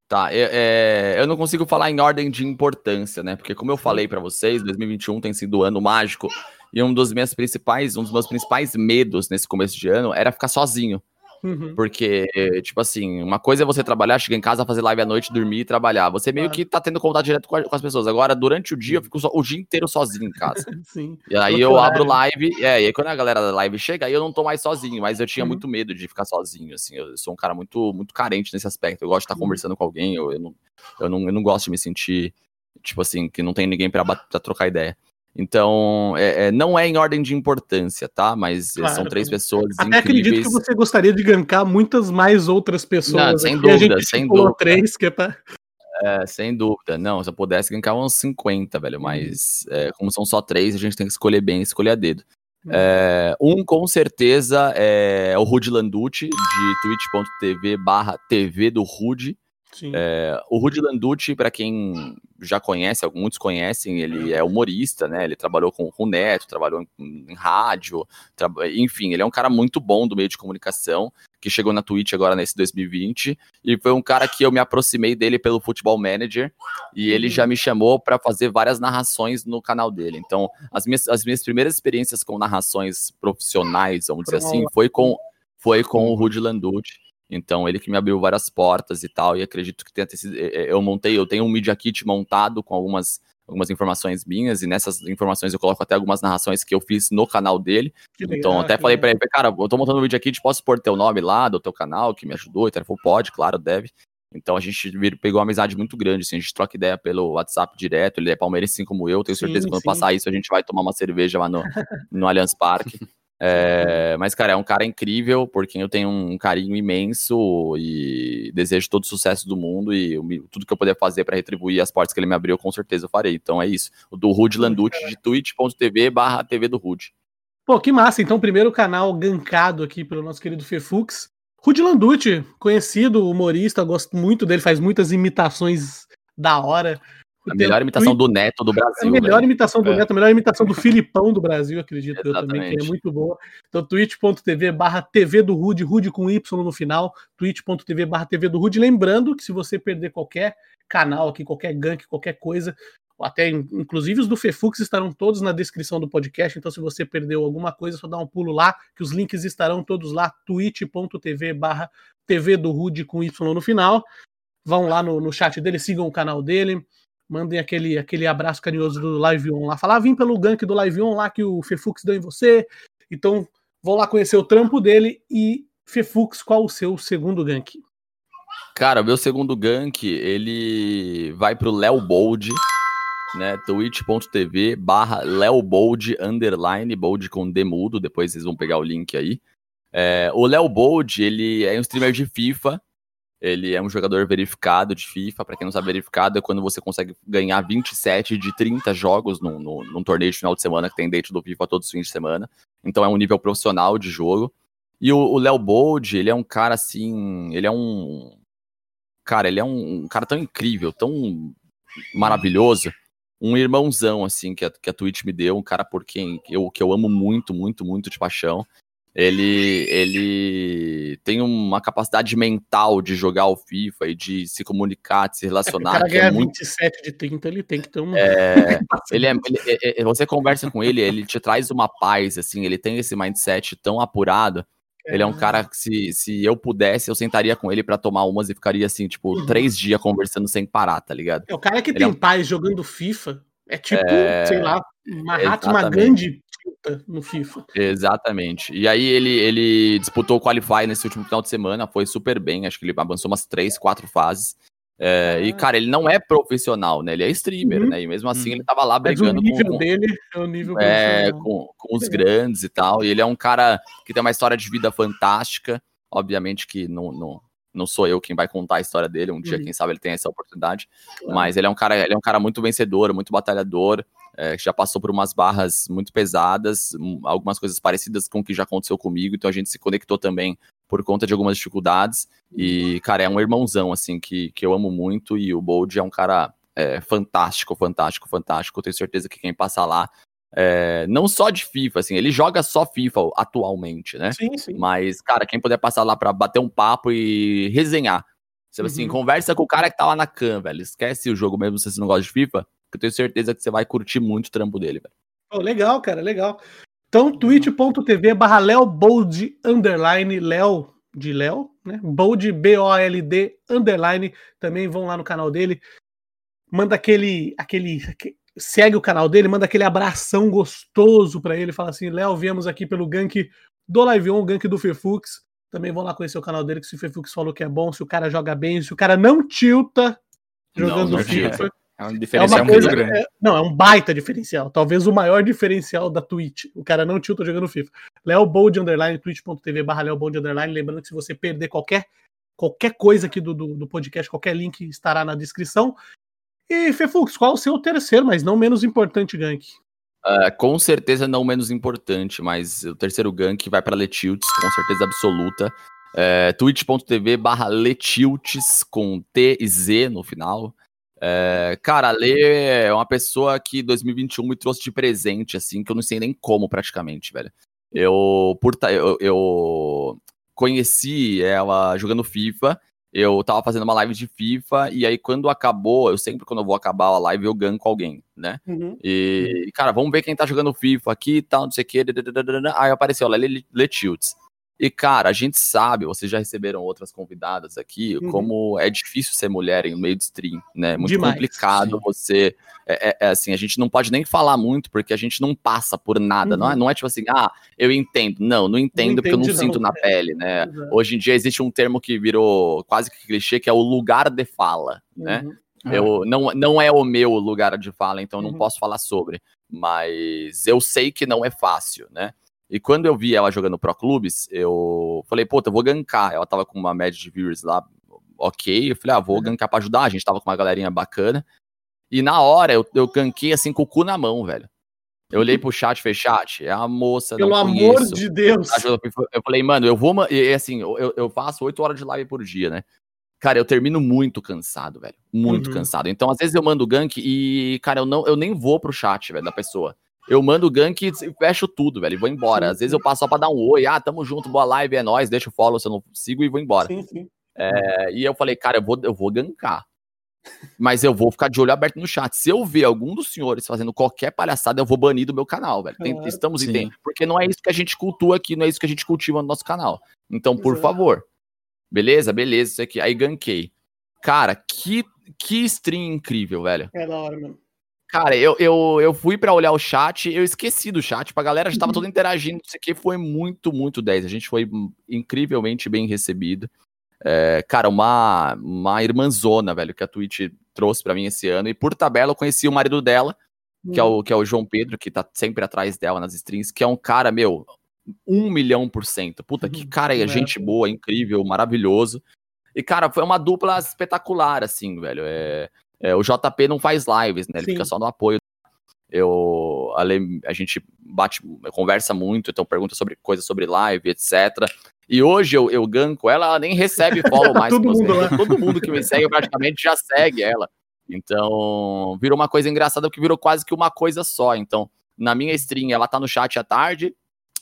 Tá, eu, é, eu não consigo falar em ordem de importância, né? Porque como eu falei para vocês, 2021 tem sido um ano mágico e um dos meus principais, um dos meus principais medos nesse começo de ano era ficar sozinho. Uhum. Porque, tipo assim, uma coisa é você trabalhar, chegar em casa, fazer live à noite, dormir e trabalhar. Você meio que tá tendo contato direto com, a, com, as pessoas. Agora, durante o dia, eu fico o dia inteiro sozinho em casa. Sim. E aí eu abro live, é, e aí quando a galera da live chega, aí eu não tô mais sozinho, mas eu tinha uhum. muito medo de ficar sozinho, assim. Eu sou um cara muito, muito carente nesse aspecto. Eu gosto de estar uhum. conversando com alguém, eu, eu, não, eu, não, eu não gosto de me sentir, tipo assim, que não tem ninguém pra trocar ideia. Então, é, é, não é em ordem de importância, tá? Mas claro, são três pessoas Até incríveis. acredito que você gostaria de gankar muitas mais outras pessoas. Não, sem dúvida, sem dúvida. Três, que é, pra... é, sem dúvida. Não, se eu pudesse gankar uns 50, velho. Mas é, como são só três, a gente tem que escolher bem, escolher a dedo. Uhum. É, um, com certeza, é o Rudy Landucci, de twitch.tv barra TV do Rudy. É, o Rudy Landucci, para quem já conhece, muitos conhecem, ele é humorista, né? Ele trabalhou com o Neto, trabalhou em, em rádio, tra... enfim, ele é um cara muito bom do meio de comunicação, que chegou na Twitch agora nesse 2020, e foi um cara que eu me aproximei dele pelo Futebol Manager, e ele já uhum. me chamou para fazer várias narrações no canal dele. Então, as minhas, as minhas primeiras experiências com narrações profissionais, vamos dizer assim, foi com, foi com o Rudy Landucci. Então, ele que me abriu várias portas e tal, e acredito que tenha sido. Eu montei, eu tenho um Media Kit montado com algumas, algumas informações minhas, e nessas informações eu coloco até algumas narrações que eu fiz no canal dele. então, até falei para ele, cara, eu tô montando um Media Kit, posso pôr teu nome lá, do teu canal, que me ajudou, e tal. Ele falou, pode, claro, deve. Então a gente pegou uma amizade muito grande, assim, a gente troca ideia pelo WhatsApp direto, ele é palmeirense assim como eu, tenho certeza sim, que quando sim. passar isso a gente vai tomar uma cerveja lá no, no Allianz Parque. É, mas, cara, é um cara incrível, por quem eu tenho um carinho imenso e desejo todo o sucesso do mundo e tudo que eu puder fazer para retribuir as portas que ele me abriu, com certeza eu farei. Então é isso. O do Rude Landucci de twitch.tv barra TV do Rude. Pô, que massa. Então, primeiro canal gankado aqui pelo nosso querido Fefux. Rude Landucci, conhecido humorista, gosto muito dele, faz muitas imitações da hora. A melhor imitação do Neto do Brasil. A melhor velho. imitação do é. Neto, a melhor imitação do Filipão do Brasil, acredito Exatamente. eu também, que é muito boa. Então, twitch.tv barra TV do Rude, Rude com Y no final, twitch.tv barra TV do Rude. Lembrando que se você perder qualquer canal aqui, qualquer gank, qualquer coisa, até inclusive os do Fefux estarão todos na descrição do podcast, então se você perdeu alguma coisa, só dá um pulo lá, que os links estarão todos lá, twitch.tv barra TV do Rude com Y no final. Vão lá no, no chat dele, sigam o canal dele, mandem aquele, aquele abraço carinhoso do Live On lá. Falar, ah, vim pelo gank do Live On lá que o Fefux deu em você. Então, vão lá conhecer o trampo dele. E, Fefux, qual o seu segundo gank? Cara, meu segundo gank, ele vai pro Léo Bold, né? twitch.tv barra Léo Bold, underline, Bold com demudo, depois vocês vão pegar o link aí. É, o Léo Bold, ele é um streamer de FIFA, ele é um jogador verificado de FIFA. Para quem não sabe, verificado é quando você consegue ganhar 27 de 30 jogos num, num, num, torneio de final de semana que tem dentro do FIFA todos os fins de semana. Então é um nível profissional de jogo. E o Léo Bold, ele é um cara assim. Ele é um. Cara, ele é um, um cara tão incrível, tão maravilhoso. Um irmãozão, assim, que a, que a Twitch me deu. Um cara por quem eu, que eu amo muito, muito, muito de paixão ele, ele tem uma capacidade mental de jogar o FIFA e de se comunicar, de se relacionar. É, o cara ganha é muito... 27 de 30, ele tem que ter uma. É, ele é, ele, é, é, você conversa com ele, ele te traz uma paz, assim, ele tem esse mindset tão apurado. Ele é um cara que, se, se eu pudesse, eu sentaria com ele para tomar umas e ficaria assim, tipo, uhum. três dias conversando sem parar, tá ligado? É o cara que ele tem é um... paz jogando FIFA. É tipo, sei lá, Mahatma Gandhi no FIFA. Exatamente. E aí ele, ele disputou o Qualify nesse último final de semana, foi super bem, acho que ele avançou umas três, quatro fases. É, E, cara, ele não é profissional, né? Ele é streamer, Uhum. né? E mesmo assim Uhum. ele tava lá Mas o brigando nível com, dele é o nível é, com, com os Legal. grandes e tal. E ele é um cara que tem uma história de vida fantástica. Obviamente que não, não, não sou eu quem vai contar a história dele. Um dia, Uhum. quem sabe, ele tem essa oportunidade. Mas ele é um cara, ele é um cara muito vencedor, muito batalhador. é, que já passou por umas barras muito pesadas, um, algumas coisas parecidas com o que já aconteceu comigo. Então a gente se conectou também por conta de algumas dificuldades. E, cara, é um irmãozão, assim, que, que eu amo muito. E o Bold é um cara é, fantástico, fantástico, fantástico. Tenho certeza que quem passa lá, é, não só de FIFA, assim, ele joga só FIFA atualmente, né? Sim, sim. Mas, cara, quem puder passar lá pra bater um papo e resenhar. Você, assim, Uhum. conversa com o cara que tá lá na cam, velho. Esquece o jogo mesmo se você não gosta de FIFA, que eu tenho certeza que você vai curtir muito o trampo dele, velho. Pô, legal, cara, legal. Então, twitch.tv barra leobold underline, Léo de Léo, né? Bold, B-O-L-D underline. Também vão lá no canal dele. Manda aquele, aquele, aque- segue o canal dele, manda aquele abração gostoso pra ele. Fala assim, Léo, viemos aqui pelo gank do Live On, gank do Fefux. Também vão lá conhecer o canal dele, que se o Fefux falou que é bom, se o cara joga bem, se o cara não tilta jogando Não, não FIFA. É um É diferencial uma muito coisa, grande. é- não, é um baita diferencial. Talvez o maior diferencial da Twitch. O cara não tilta jogando FIFA. Léo Bold Underline, twitch.tv barra Léo Bold Underline. Lembrando que se você perder qualquer, qualquer coisa aqui do, do, do podcast, qualquer link estará na descrição. E Fefux, qual o seu terceiro, mas não menos importante gank? É, com certeza não menos importante, mas o terceiro gank vai pra Letilts, com certeza absoluta. É, twitch.tv barra Letilts, com T e Z no final. É, cara, Lê é uma pessoa que 2021 me trouxe de presente, assim, que eu não sei nem como praticamente, velho. Eu, por, eu, eu conheci ela jogando FIFA, eu tava fazendo uma live de FIFA, e aí quando acabou, eu sempre quando eu vou acabar a live, eu ganco alguém, né? E, cara, vamos ver quem tá jogando FIFA aqui e tal, não sei o que. Aí apareceu lá, Letilts. E, cara, a gente sabe, vocês já receberam outras convidadas aqui, Uhum. como é difícil ser mulher em meio de stream, né? É muito Demais, complicado sim. você. É, é- é assim, a gente não pode nem falar muito, porque a gente não passa por nada. Não, é, Uhum. não é tipo assim, ah, eu entendo. Não, não entendo porque eu não não. sinto na pele, né? Exato. Hoje em dia existe um termo que virou quase que clichê, que é o lugar de fala, né? Uhum. Eu, não, não é o meu lugar de fala, então eu não Uhum. posso falar sobre. Mas eu sei que não é fácil, né? E quando eu vi ela jogando Pro Clubes, eu falei, puta, eu vou gankar. Ela tava com uma média de viewers lá, ok. Eu falei, ah, vou Uhum. gankar pra ajudar. A gente tava com uma galerinha bacana. E na hora eu, eu ganquei assim com o cu na mão, velho. Eu olhei pro chat, falei, chat, é a moça, Pelo não amor de Deus. Eu falei, mano, eu vou. E assim, eu, eu faço 8 horas de live por dia, né? Cara, eu termino muito cansado, velho. Muito Uhum. cansado. Então, às vezes eu mando gank e, cara, eu, não, eu nem vou pro chat, velho, da pessoa. Eu mando gank e fecho tudo, velho, e vou embora. Sim, Às vezes eu passo só pra dar um oi, ah, tamo junto, boa live, é nóis, deixa o follow se eu não sigo e vou embora. Sim, sim. É, e eu falei, cara, eu vou, eu vou gankar. Mas eu vou ficar de olho aberto no chat. Se eu ver algum dos senhores fazendo qualquer palhaçada, eu vou banir do meu canal, velho. Tem- Claro. estamos Sim. entendendo. Porque não é isso que a gente cultua aqui, não é isso que a gente cultiva no nosso canal. Então, por Exato. favor. Beleza? Beleza, isso aqui. Aí gankei. Cara, que, que stream incrível, velho. É da hora mesmo. Cara, eu, eu, eu fui pra olhar o chat, eu esqueci do chat, pra galera já tava toda interagindo, isso aqui foi muito, muito 10. A gente foi hum, incrivelmente bem recebido. É, cara, uma, uma irmãzona, velho, que a Twitch trouxe pra mim esse ano. E por tabela eu conheci o marido dela, que é o, que é o João Pedro, que tá sempre atrás dela nas streams, que é um cara, meu, um milhão por cento. Puta, que cara é É. gente boa, incrível, maravilhoso. E, cara, foi uma dupla espetacular, assim, velho. É, é, o JP não faz lives, né? Ele Sim. fica só no apoio. Eu, a, Lê- a gente bate, conversa muito, então pergunta sobre coisas sobre live, etc. E hoje eu, eu ganco ela, ela nem recebe follow mais. Todo que mundo lá. Todo mundo que me segue praticamente já segue ela. Então, virou uma coisa engraçada porque virou quase que uma coisa só. Então, na minha stream, ela tá no chat à tarde.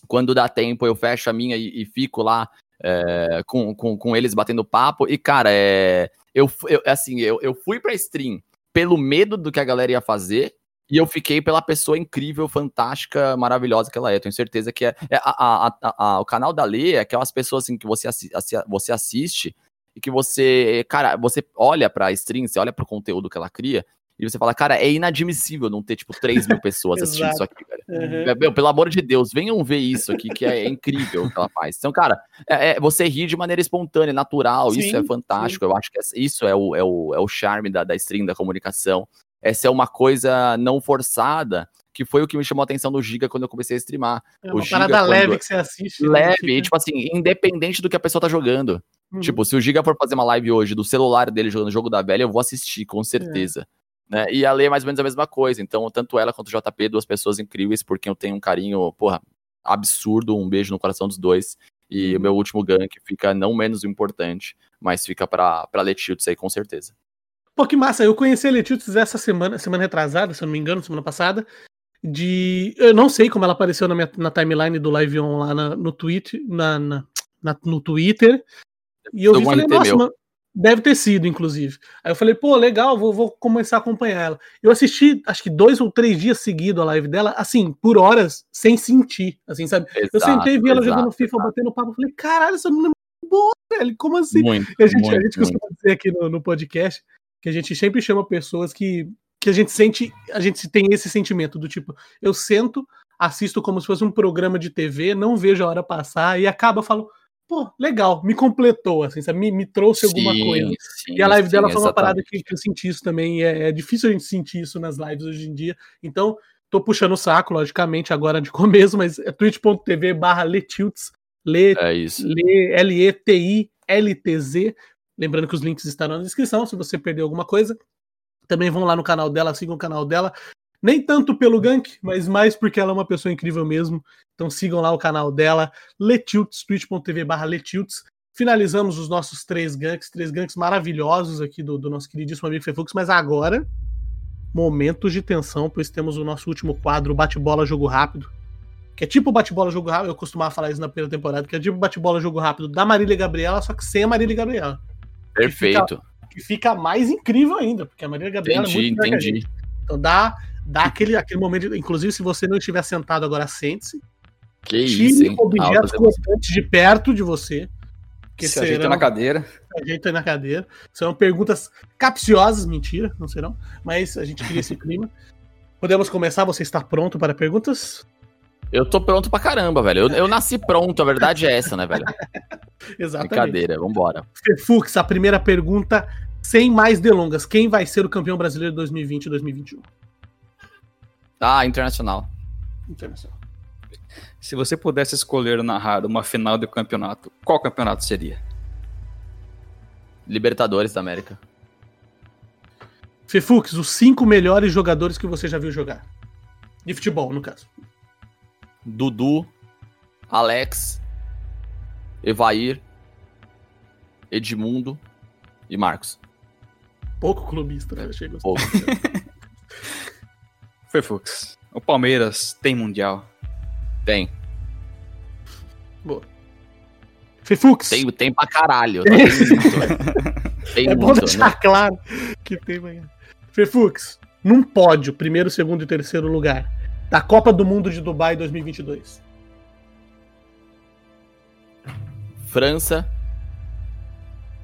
Quando dá tempo, eu fecho a minha e, e fico lá é, com, com, com eles batendo papo. E, cara, é, eu, eu, assim, eu, eu fui pra stream pelo medo do que a galera ia fazer. E eu fiquei pela pessoa incrível, fantástica, maravilhosa que ela é. Tenho certeza que é. é a, a- a- o canal da Lê é aquelas pessoas assim, que você, assi- você assiste e que você. Cara, você olha pra stream, você olha pro conteúdo que ela cria E você fala, cara, é inadmissível não ter, tipo, 3 mil pessoas assistindo isso aqui, velho. Uhum. Meu, pelo amor de Deus, venham ver isso aqui, que é, incrível o que ela faz. Então, cara, é, é- você ri de maneira espontânea, natural, isso Sim, é fantástico. Eu acho que essa- isso é o, é o, é o charme da, da stream, da comunicação. Essa é uma coisa não forçada, que foi o que me chamou a atenção do Giga quando eu comecei a streamar. É O uma Giga, parada quando- leve que você assiste. né? Leve, Fica- e, tipo assim, independente do que a pessoa tá jogando. Uhum. Tipo, se o Giga for fazer uma live hoje do celular dele jogando o jogo da velha, eu vou assistir, com certeza. Né? E a Lê é mais ou menos a mesma coisa. Então, tanto ela quanto o JP, duas pessoas incríveis, porque eu tenho um carinho, porra, absurdo. Um beijo no coração dos dois. E o meu último gank fica não menos importante, mas fica pra, pra Letilts aí, com certeza. Pô, que massa. Eu conheci a Letícia essa semana, semana retrasada, se eu não me engano, semana passada. De. Eu não sei como ela apareceu na, minha, na timeline do Live On lá na- no, tweet, na, na- no Twitter. E eu vi e falei, nossa, mano, deve ter sido, inclusive. Aí eu falei, pô, legal, vou, vou começar a acompanhar ela. Eu assisti, acho que dois ou três dias seguidos a live dela, assim, por horas, sem sentir, assim, sabe? Eu sentei e vi ela jogando FIFA, batendo papo, falei, caralho, essa menina é muito boa, velho, como assim? Muito, a gente, muito, a gente costuma dizer aqui no, no podcast que a gente sempre chama pessoas que, que a gente sente, a gente tem esse sentimento do tipo, eu sento, assisto como se fosse um programa de TV, não vejo a hora passar e acaba falo, pô, legal, me completou, assim, sabe? Me, me trouxe alguma Sim, coisa. sim, E a live sim, dela foi uma parada que, que eu senti isso também. É, é difícil a gente sentir isso nas lives hoje em dia. Então, tô puxando o saco, logicamente, agora de começo, mas é twitch.tv barra letilts, le, É isso. le, L-E-T-I-L-T-Z. Lembrando que os links estarão na descrição, se você perdeu alguma coisa. Também vão lá no canal dela, sigam o canal dela. Nem tanto pelo gank, mas mais porque ela é uma pessoa incrível mesmo. Então sigam lá o canal dela, letilts, twitch.tv barra letilts. Finalizamos os nossos três ganks, três ganks maravilhosos aqui do, do nosso queridíssimo amigo Fefux, mas agora, momentos de tensão, pois temos o nosso último quadro, bate-bola, jogo rápido. Que é tipo bate-bola, jogo rápido, eu costumava falar isso na primeira temporada, que é tipo bate-bola, jogo rápido da Marília Gabriela, só que sem a Marília Gabriela. Perfeito. Que fica mais incrível ainda, porque a Marília Gabriela é Entendi, muito a gente. entendi. Então dá, dá aquele, aquele momento, de- inclusive se você não estiver sentado agora, sente-se. Que isso, hein? objetos cortantes de perto de você. Que Se ajeita na cadeira. ajeita na cadeira. Serão perguntas capciosas, mentira, não serão. Mas a gente cria esse clima. Podemos começar? Você está pronto para perguntas? Eu tô pronto pra caramba, velho. Eu, eu nasci pronto, a verdade é essa, né, velho? Exatamente. Brincadeira, vambora. Fefux, a primeira pergunta, sem mais delongas. Quem vai ser o campeão brasileiro de 2020 e 2021? Ah, internacional. Internacional. Se você pudesse escolher narrar uma final do campeonato, qual campeonato seria? Libertadores da América. Fefux, os cinco melhores jogadores que você já viu jogar. De futebol, no caso. Dudu, Alex, Evair, Edmundo e Marcos. Pouco clubista, né? Achei Pouco. Fefux. O Palmeiras tem mundial. Tem. Boa. Fefux, Tem, tem pra caralho. Tem muito. Tem é bom muito. deixar né? claro que tem manhã. Fefux, num pódio, primeiro, segundo e terceiro lugar, da Copa do Mundo de Dubai 2022. França.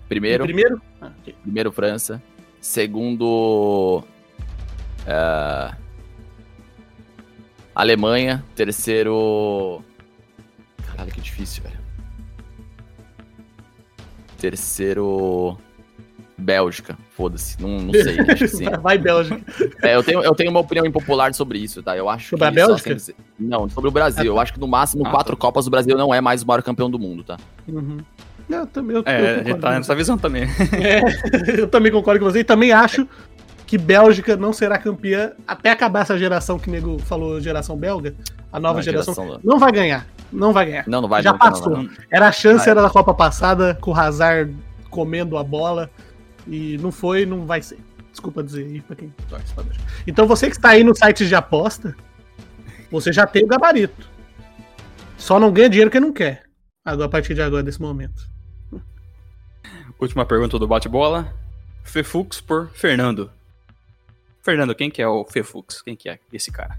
Primeiro. Primeiro? Ah, ok. Primeiro, França. Segundo. é, Alemanha. Terceiro. Caralho, que difícil, velho. Terceiro. Bélgica. Foda-se. Não, não sei. Acho que sim. Vai, Bélgica. É, eu, tenho, eu tenho uma opinião impopular sobre isso, tá? Eu acho Sobre que. a só Bélgica? Não, sobre o Brasil. Eu acho que no máximo Ah, quatro tá. Copas o Brasil não é mais o maior campeão do mundo, tá? Uhum. Eu também, eu, É, eu a gente tá nessa visão também. É, eu também concordo com você e também acho que Bélgica não será campeã até acabar essa geração que o nego falou, geração belga. A nova Não, geração, geração- não vai ganhar. Não vai ganhar. Não, não vai Já passou. não, não. Era a chance, Vai. era da Copa passada, com o Hazard comendo a bola. E não foi, não vai ser. Desculpa dizer aí pra quem torce pra Bélgica. Então você que está aí no site de aposta, você já tem o gabarito. Só não ganha dinheiro quem não quer. Agora, a partir de agora, desse momento. Última pergunta do bate-bola. Fefux por Fernando. Fernando, quem que é o Fefux? Quem que é esse cara?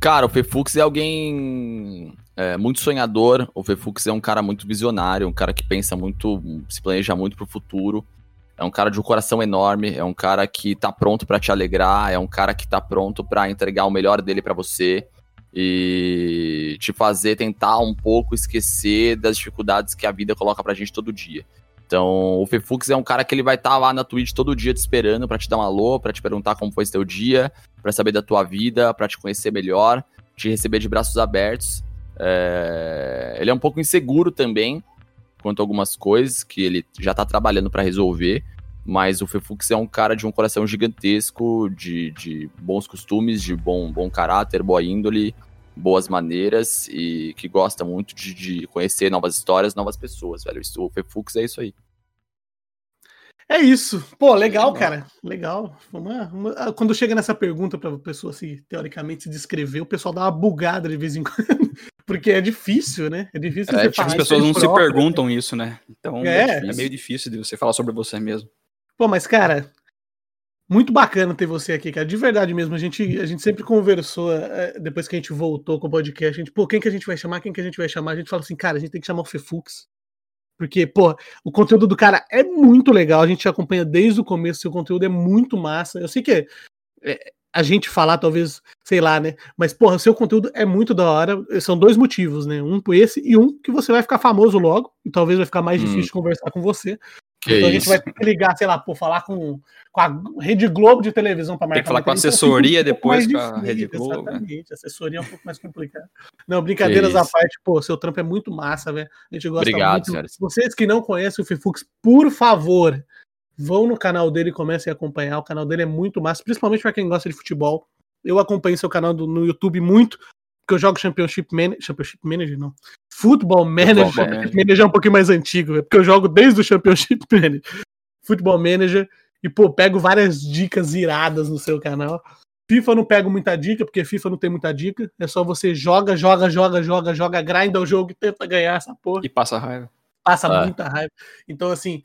Cara, o Fefux é alguém é, muito sonhador. O Fefux é um cara muito visionário, um cara que pensa muito, se planeja muito pro futuro. É um cara de um coração enorme, é um cara que tá pronto para te alegrar, é um cara que tá pronto para entregar o melhor dele para você e te fazer tentar um pouco esquecer das dificuldades que a vida coloca pra gente todo dia. Então, o Fefux é um cara que ele vai estar tá lá na Twitch todo dia te esperando para te dar um alô, para te perguntar como foi seu dia, para saber da tua vida, para te conhecer melhor, te receber de braços abertos. É... Ele é um pouco inseguro também quanto a algumas coisas que ele já tá trabalhando para resolver, mas o Fefux é um cara de um coração gigantesco, de, de bons costumes, de bom, bom caráter, boa índole, boas maneiras e que gosta muito de, de conhecer novas histórias, novas pessoas, velho. Isso, o Fefux é isso aí. É isso. Pô, legal, cara. Legal. Uma, uma... Ah, quando chega nessa pergunta para a pessoa se teoricamente se descrever, o pessoal dá uma bugada de vez em quando. Porque é difícil, né? É difícil é, As pessoas não próprio, se perguntam né? isso, né? Então é, é, meio difícil de você falar sobre você mesmo. Pô, mas, cara, muito bacana ter você aqui, cara. De verdade mesmo. A gente, a gente sempre conversou, é, depois que a gente voltou com o podcast, a gente, pô, quem que a gente vai chamar? Quem que a gente vai chamar? A gente fala assim, cara, a gente tem que chamar o Fefux. Porque, pô, o conteúdo do cara é muito legal. A gente acompanha desde o começo, seu conteúdo é muito massa. Eu sei que é, a gente falar, talvez, sei lá, né? Mas, porra, seu conteúdo é muito da hora. São dois motivos, né? Um por esse e um que você vai ficar famoso logo, e talvez vai ficar mais hum. difícil de conversar com você. Que então a gente vai ter que ligar, sei lá, por falar com, com a Rede Globo de televisão para marcar. Tem que falar com a assessoria um depois com a Rede Globo. Né? Exatamente, né? assessoria é um pouco mais complicado. Não, brincadeiras à parte, pô, seu trampo é muito massa, velho. A gente gosta Obrigado, muito. Vocês que não conhecem o Fifux, por favor, vão no canal dele e comecem a acompanhar. O canal dele é muito massa, principalmente para quem gosta de futebol. Eu acompanho seu canal do, no YouTube muito, porque eu jogo Championship Manager. Championship Manager, não. Football Manager. Football Championship Manager é um pouquinho mais antigo, porque eu jogo desde o Championship Manager. Football Manager. E, pô, pego várias dicas iradas no seu canal. FIFA não pego muita dica, porque FIFA não tem muita dica. É só você joga, joga, joga, joga, joga, grinda o jogo e tenta ganhar essa porra. E passa raiva. Passa ah. muita raiva. Então, assim,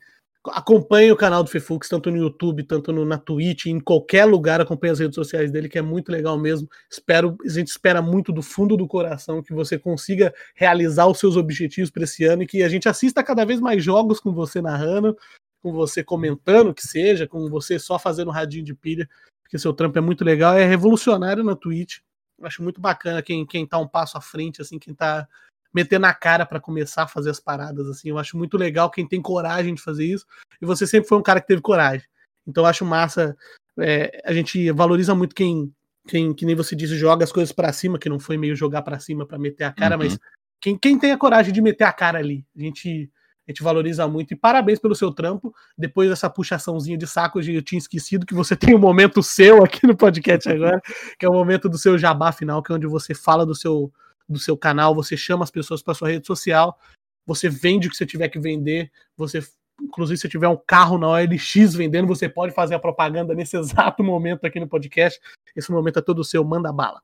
acompanhe o canal do Fefux, tanto no YouTube, tanto no, na Twitch, em qualquer lugar, acompanhe as redes sociais dele, que é muito legal mesmo. Espero, a gente espera muito do fundo do coração que você consiga realizar os seus objetivos para esse ano e que a gente assista cada vez mais jogos com você narrando, com você comentando, que seja, com você só fazendo radinho de pilha, porque seu trampo é muito legal, é revolucionário na Twitch. acho muito bacana quem, quem tá um passo à frente, assim, quem tá meter na cara para começar a fazer as paradas, assim. Eu acho muito legal quem tem coragem de fazer isso. E você sempre foi um cara que teve coragem. Então eu acho massa. É, a gente valoriza muito quem, quem, que nem você disse, joga as coisas para cima, que não foi meio jogar para cima para meter a cara, uhum. mas quem, quem tem a coragem de meter a cara ali. A gente, a gente valoriza muito. E parabéns pelo seu trampo. Depois dessa puxaçãozinha de saco, eu tinha esquecido que você tem um momento seu aqui no podcast agora, que é o momento do seu jabá final, que é onde você fala do seu do seu canal, você chama as pessoas para sua rede social, você vende o que você tiver que vender, você inclusive se tiver um carro na OLX vendendo, você pode fazer a propaganda nesse exato momento aqui no podcast. Esse momento é todo seu, manda bala.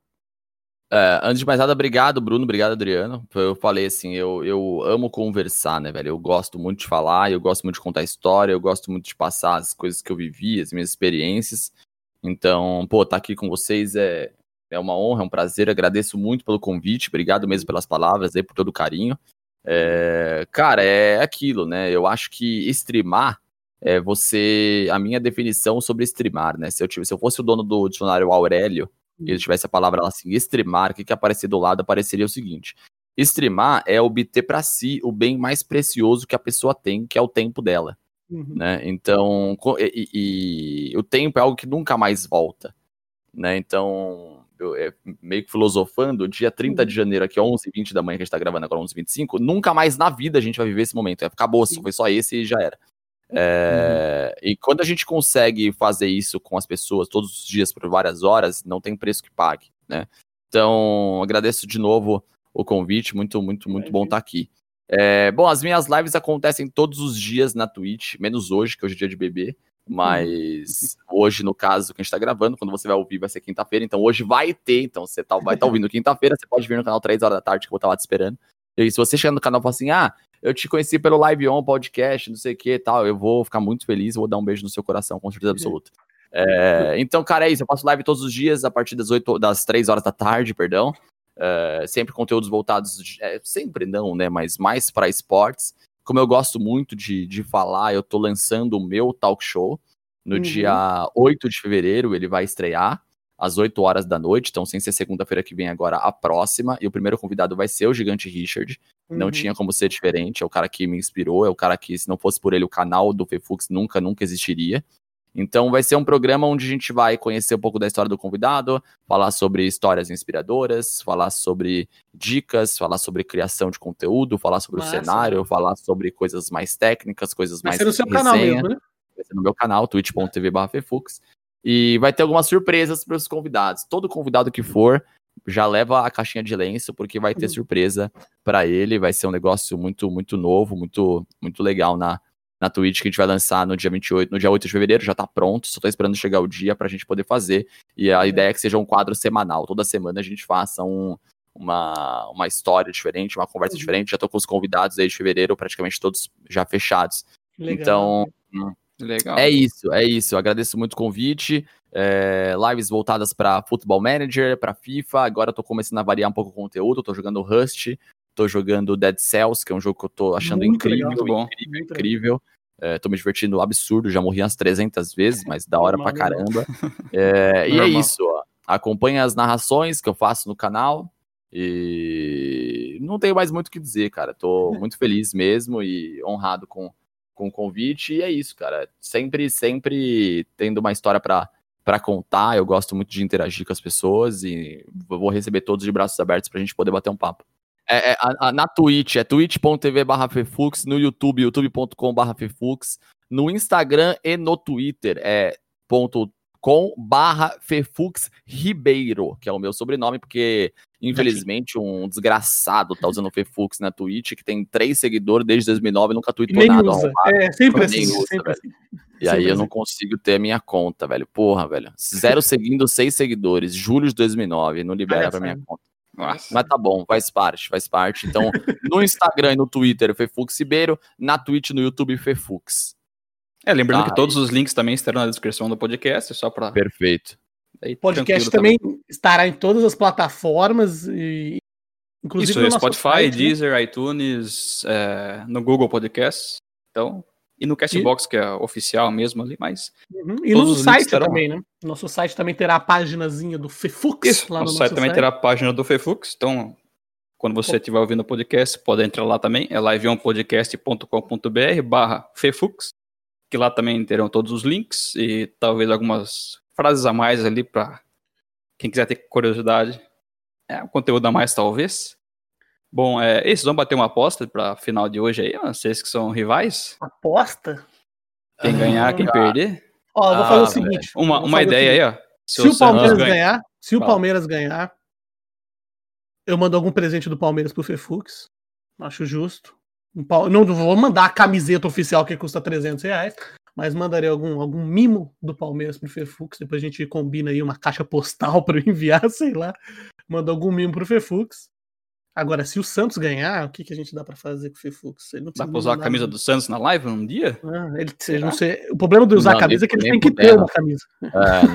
É, antes de mais nada, obrigado, Bruno, obrigado, Adriano. Eu falei assim, eu, eu amo conversar, né, velho? Eu gosto muito de falar, eu gosto muito de contar história, eu gosto muito de passar as coisas que eu vivi, as minhas experiências. Então, pô, tá aqui com vocês é, é uma honra, é um prazer. Agradeço muito pelo convite. Obrigado mesmo pelas palavras aí, por todo o carinho. É, cara, é aquilo, né? Eu acho que streamar é você. A minha definição sobre streamar, né? Se eu, tivesse, se eu fosse o dono do dicionário Aurélio e ele tivesse a palavra assim, streamar, o que, que aparecer do lado apareceria o seguinte: streamar é obter para si o bem mais precioso que a pessoa tem, que é o tempo dela. Uhum. Né? Então, e, e, e, o tempo é algo que nunca mais volta. Né? Então, eu, é, meio que filosofando, dia 30 de uhum. janeiro, aqui 11 h 20 da manhã, que a gente tá gravando agora, 11 h 25 nunca mais na vida a gente vai viver esse momento. É, acabou, foi só esse e já era. É, uhum. E quando a gente consegue fazer isso com as pessoas todos os dias por várias horas, não tem preço que pague, né? Então, agradeço de novo o convite, muito, muito, muito bom estar tá aqui. É, bom, as minhas lives acontecem todos os dias na Twitch, menos hoje, que hoje é dia de bebê. Mas hoje, no caso, que a gente tá gravando, quando você vai ouvir, vai ser quinta-feira. Então hoje vai ter. Então você tá, vai estar tá ouvindo quinta-feira. Você pode vir no canal 3 horas da tarde, que eu vou estar tá lá te esperando. E se você chegar no canal e falar assim, ah, eu te conheci pelo Live On podcast, não sei o que tal, eu vou ficar muito feliz, vou dar um beijo no seu coração, com certeza absoluta. É, então, cara, é isso. Eu faço live todos os dias, a partir das, 8, das 3 horas da tarde, perdão. É, sempre conteúdos voltados, é, sempre não, né? Mas mais para esportes como eu gosto muito de, de falar, eu tô lançando o meu talk show no Uhum. dia 8 de fevereiro, ele vai estrear às 8 horas da noite, então sem ser segunda-feira que vem agora a próxima, e o primeiro convidado vai ser o Gigante Richard, não Uhum. tinha como ser diferente, é o cara que me inspirou, é o cara que, se não fosse por ele, o canal do Fefux nunca, nunca existiria. Então vai ser um programa onde a gente vai conhecer um pouco da história do convidado, falar sobre histórias inspiradoras, falar sobre dicas, falar sobre criação de conteúdo, falar sobre Massa. o cenário, falar sobre coisas mais técnicas, coisas Vai mais ser no seu canal resenha. mesmo, né? Vai ser no meu canal, twitch.tv. E vai ter algumas surpresas para os convidados. Todo convidado que for já leva a caixinha de lenço, porque vai ter Uhum. surpresa para ele. Vai ser um negócio muito, muito novo, muito, muito legal na, na Twitch, que a gente vai lançar no dia 28, no dia 8 de fevereiro, já tá pronto, só tô esperando chegar o dia pra gente poder fazer. E a ideia é que seja um quadro semanal. Toda semana a gente faça um, uma, uma história diferente, uma conversa Uhum. diferente. Já tô com os convidados aí de fevereiro, praticamente todos já fechados. Legal. Então, Legal. é isso, é isso. Eu agradeço muito o convite. É, lives voltadas para Football Manager, para FIFA. Agora eu tô começando a variar um pouco o conteúdo. Eu tô jogando Rust, tô jogando Dead Cells, que é um jogo que eu tô achando Muito incrível, legal. Muito bom. incrível, incrível. É, tô me divertindo absurdo, já morri umas 300 vezes, mas da hora Normal, pra caramba. É, e é isso, ó. Acompanha as narrações que eu faço no canal. E não tenho mais muito o que dizer, cara. Tô muito feliz mesmo e honrado com, com o convite. E é isso, cara. Sempre, sempre tendo uma história pra, pra contar. Eu gosto muito de interagir com as pessoas e vou receber todos de braços abertos pra gente poder bater um papo. É, é, a- a- na Twitch, é twitch.tv barra Fefux, no YouTube, youtube.com barra Fefux, no Instagram e no Twitter é ponto com barra Fefux Ribeiro, que é o meu sobrenome, porque infelizmente um desgraçado tá usando o Fefux na Twitch, que tem três seguidores desde 2009 e nunca tweetou nada. usa. É, sempre assim. usa, sempre assim. E aí eu não assim. consigo ter a minha conta, velho. Porra, velho. Zero seguindo, seis seguidores. Julho de 2009. Não libera pra minha conta. Nossa. Mas tá bom, faz parte, faz parte. Então, no Instagram e no Twitter, Fefux Ribeiro. Na Twitch e no YouTube, Fefux. É, lembrando Tá, que todos os links também estarão na descrição do podcast, só pra. Perfeito. Daí, O podcast tranquilo também estará em todas as plataformas e inclusive Isso, no é Spotify, site, né? Deezer, iTunes, é, no Google Podcasts. Então, e no Castbox, que é oficial mesmo ali, mas. Uhum. E no site também, né? Nosso site também terá a paginazinha do Fefux Isso, lá no nosso site também terá a página do Fefux, então. Quando você estiver ouvindo o podcast, pode entrar lá também, é liveonpodcast.com.br barra Fefux, que lá também terão todos os links e talvez algumas frases a mais ali para quem quiser ter curiosidade. É, um conteúdo a mais talvez. Bom, é, esses vão bater uma aposta para final de hoje aí, vocês que são rivais. Aposta? Quem ganhar, quem perder. Ó, eu vou Ah, fazer o velho. seguinte. Uma, uma o ideia aí, ó. Se, o Palmeiras ganha- ganhar, se o Fala. Palmeiras ganhar, eu mando algum presente do Palmeiras pro Fefux. Acho justo. Um pau- Não vou mandar a camiseta oficial que custa 300 reais, mas mandarei algum, algum mimo do Palmeiras pro Fefux. Depois a gente combina aí uma caixa postal para eu enviar, sei lá. Manda algum mimo pro Fefux. Agora, se o Santos ganhar, o que, que a gente dá pra fazer com o Fefux? Ele não Dá pra usar a camisa nada. do Santos na live num dia? Ah, ele, Será? não sei, o problema de usar Não, a camisa é que ele tem que ter uma camisa. É,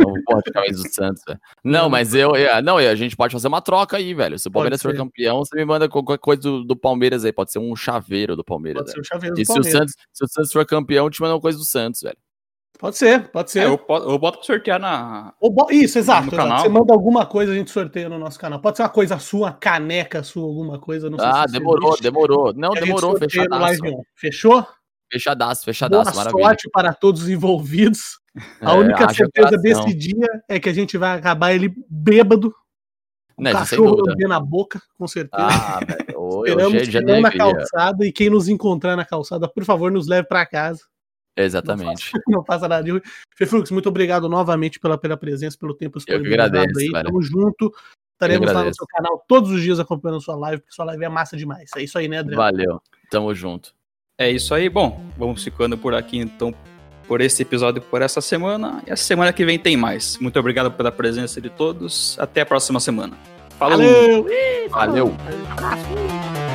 não porra de camisa do Santos, velho. Não, mas eu. é, não, a gente pode fazer uma troca aí, velho. Se o Pode Palmeiras for campeão, você me manda qualquer coisa do, do Palmeiras aí. Pode ser um chaveiro do Palmeiras. Pode ser o chaveiro do E se o, Palmeiras. Santos, se o Santos for campeão, eu te mando uma coisa do Santos, velho. Pode ser, pode ser. É, eu, boto, eu boto pra sortear na. Bo- Isso, exato, No exato. canal. Você manda alguma coisa, a gente sorteia no nosso canal. Pode ser uma coisa sua, uma caneca sua, alguma coisa. Não sei Ah, demorou, demorou. Não, demorou, fechadaço. Fechou? Fechadaço, Boa fechadaço, maravilha. sorte para todos os envolvidos. A É, única certeza desse dia é que a gente vai acabar ele bêbado, Né, cachorro lambendo a boca, com certeza. Ah, velho. Oi, Esperamos já na calçada e quem nos encontrar na calçada, por favor, nos leve para casa. Exatamente. Não passa nada de ruim. Feflux, muito obrigado novamente pela, pela presença, pelo tempo Eu que disponibilizado aí. velho. Tamo junto. Estaremos lá no seu canal todos os dias acompanhando a sua live, porque sua live é massa demais. É isso aí, né, Adriano? Valeu. Tamo junto. É isso aí. Bom, vamos ficando por aqui então por esse episódio por essa semana. E a semana que vem tem mais. Muito obrigado pela presença de todos. Até a próxima semana. Falou! Valeu! Valeu. Abraço.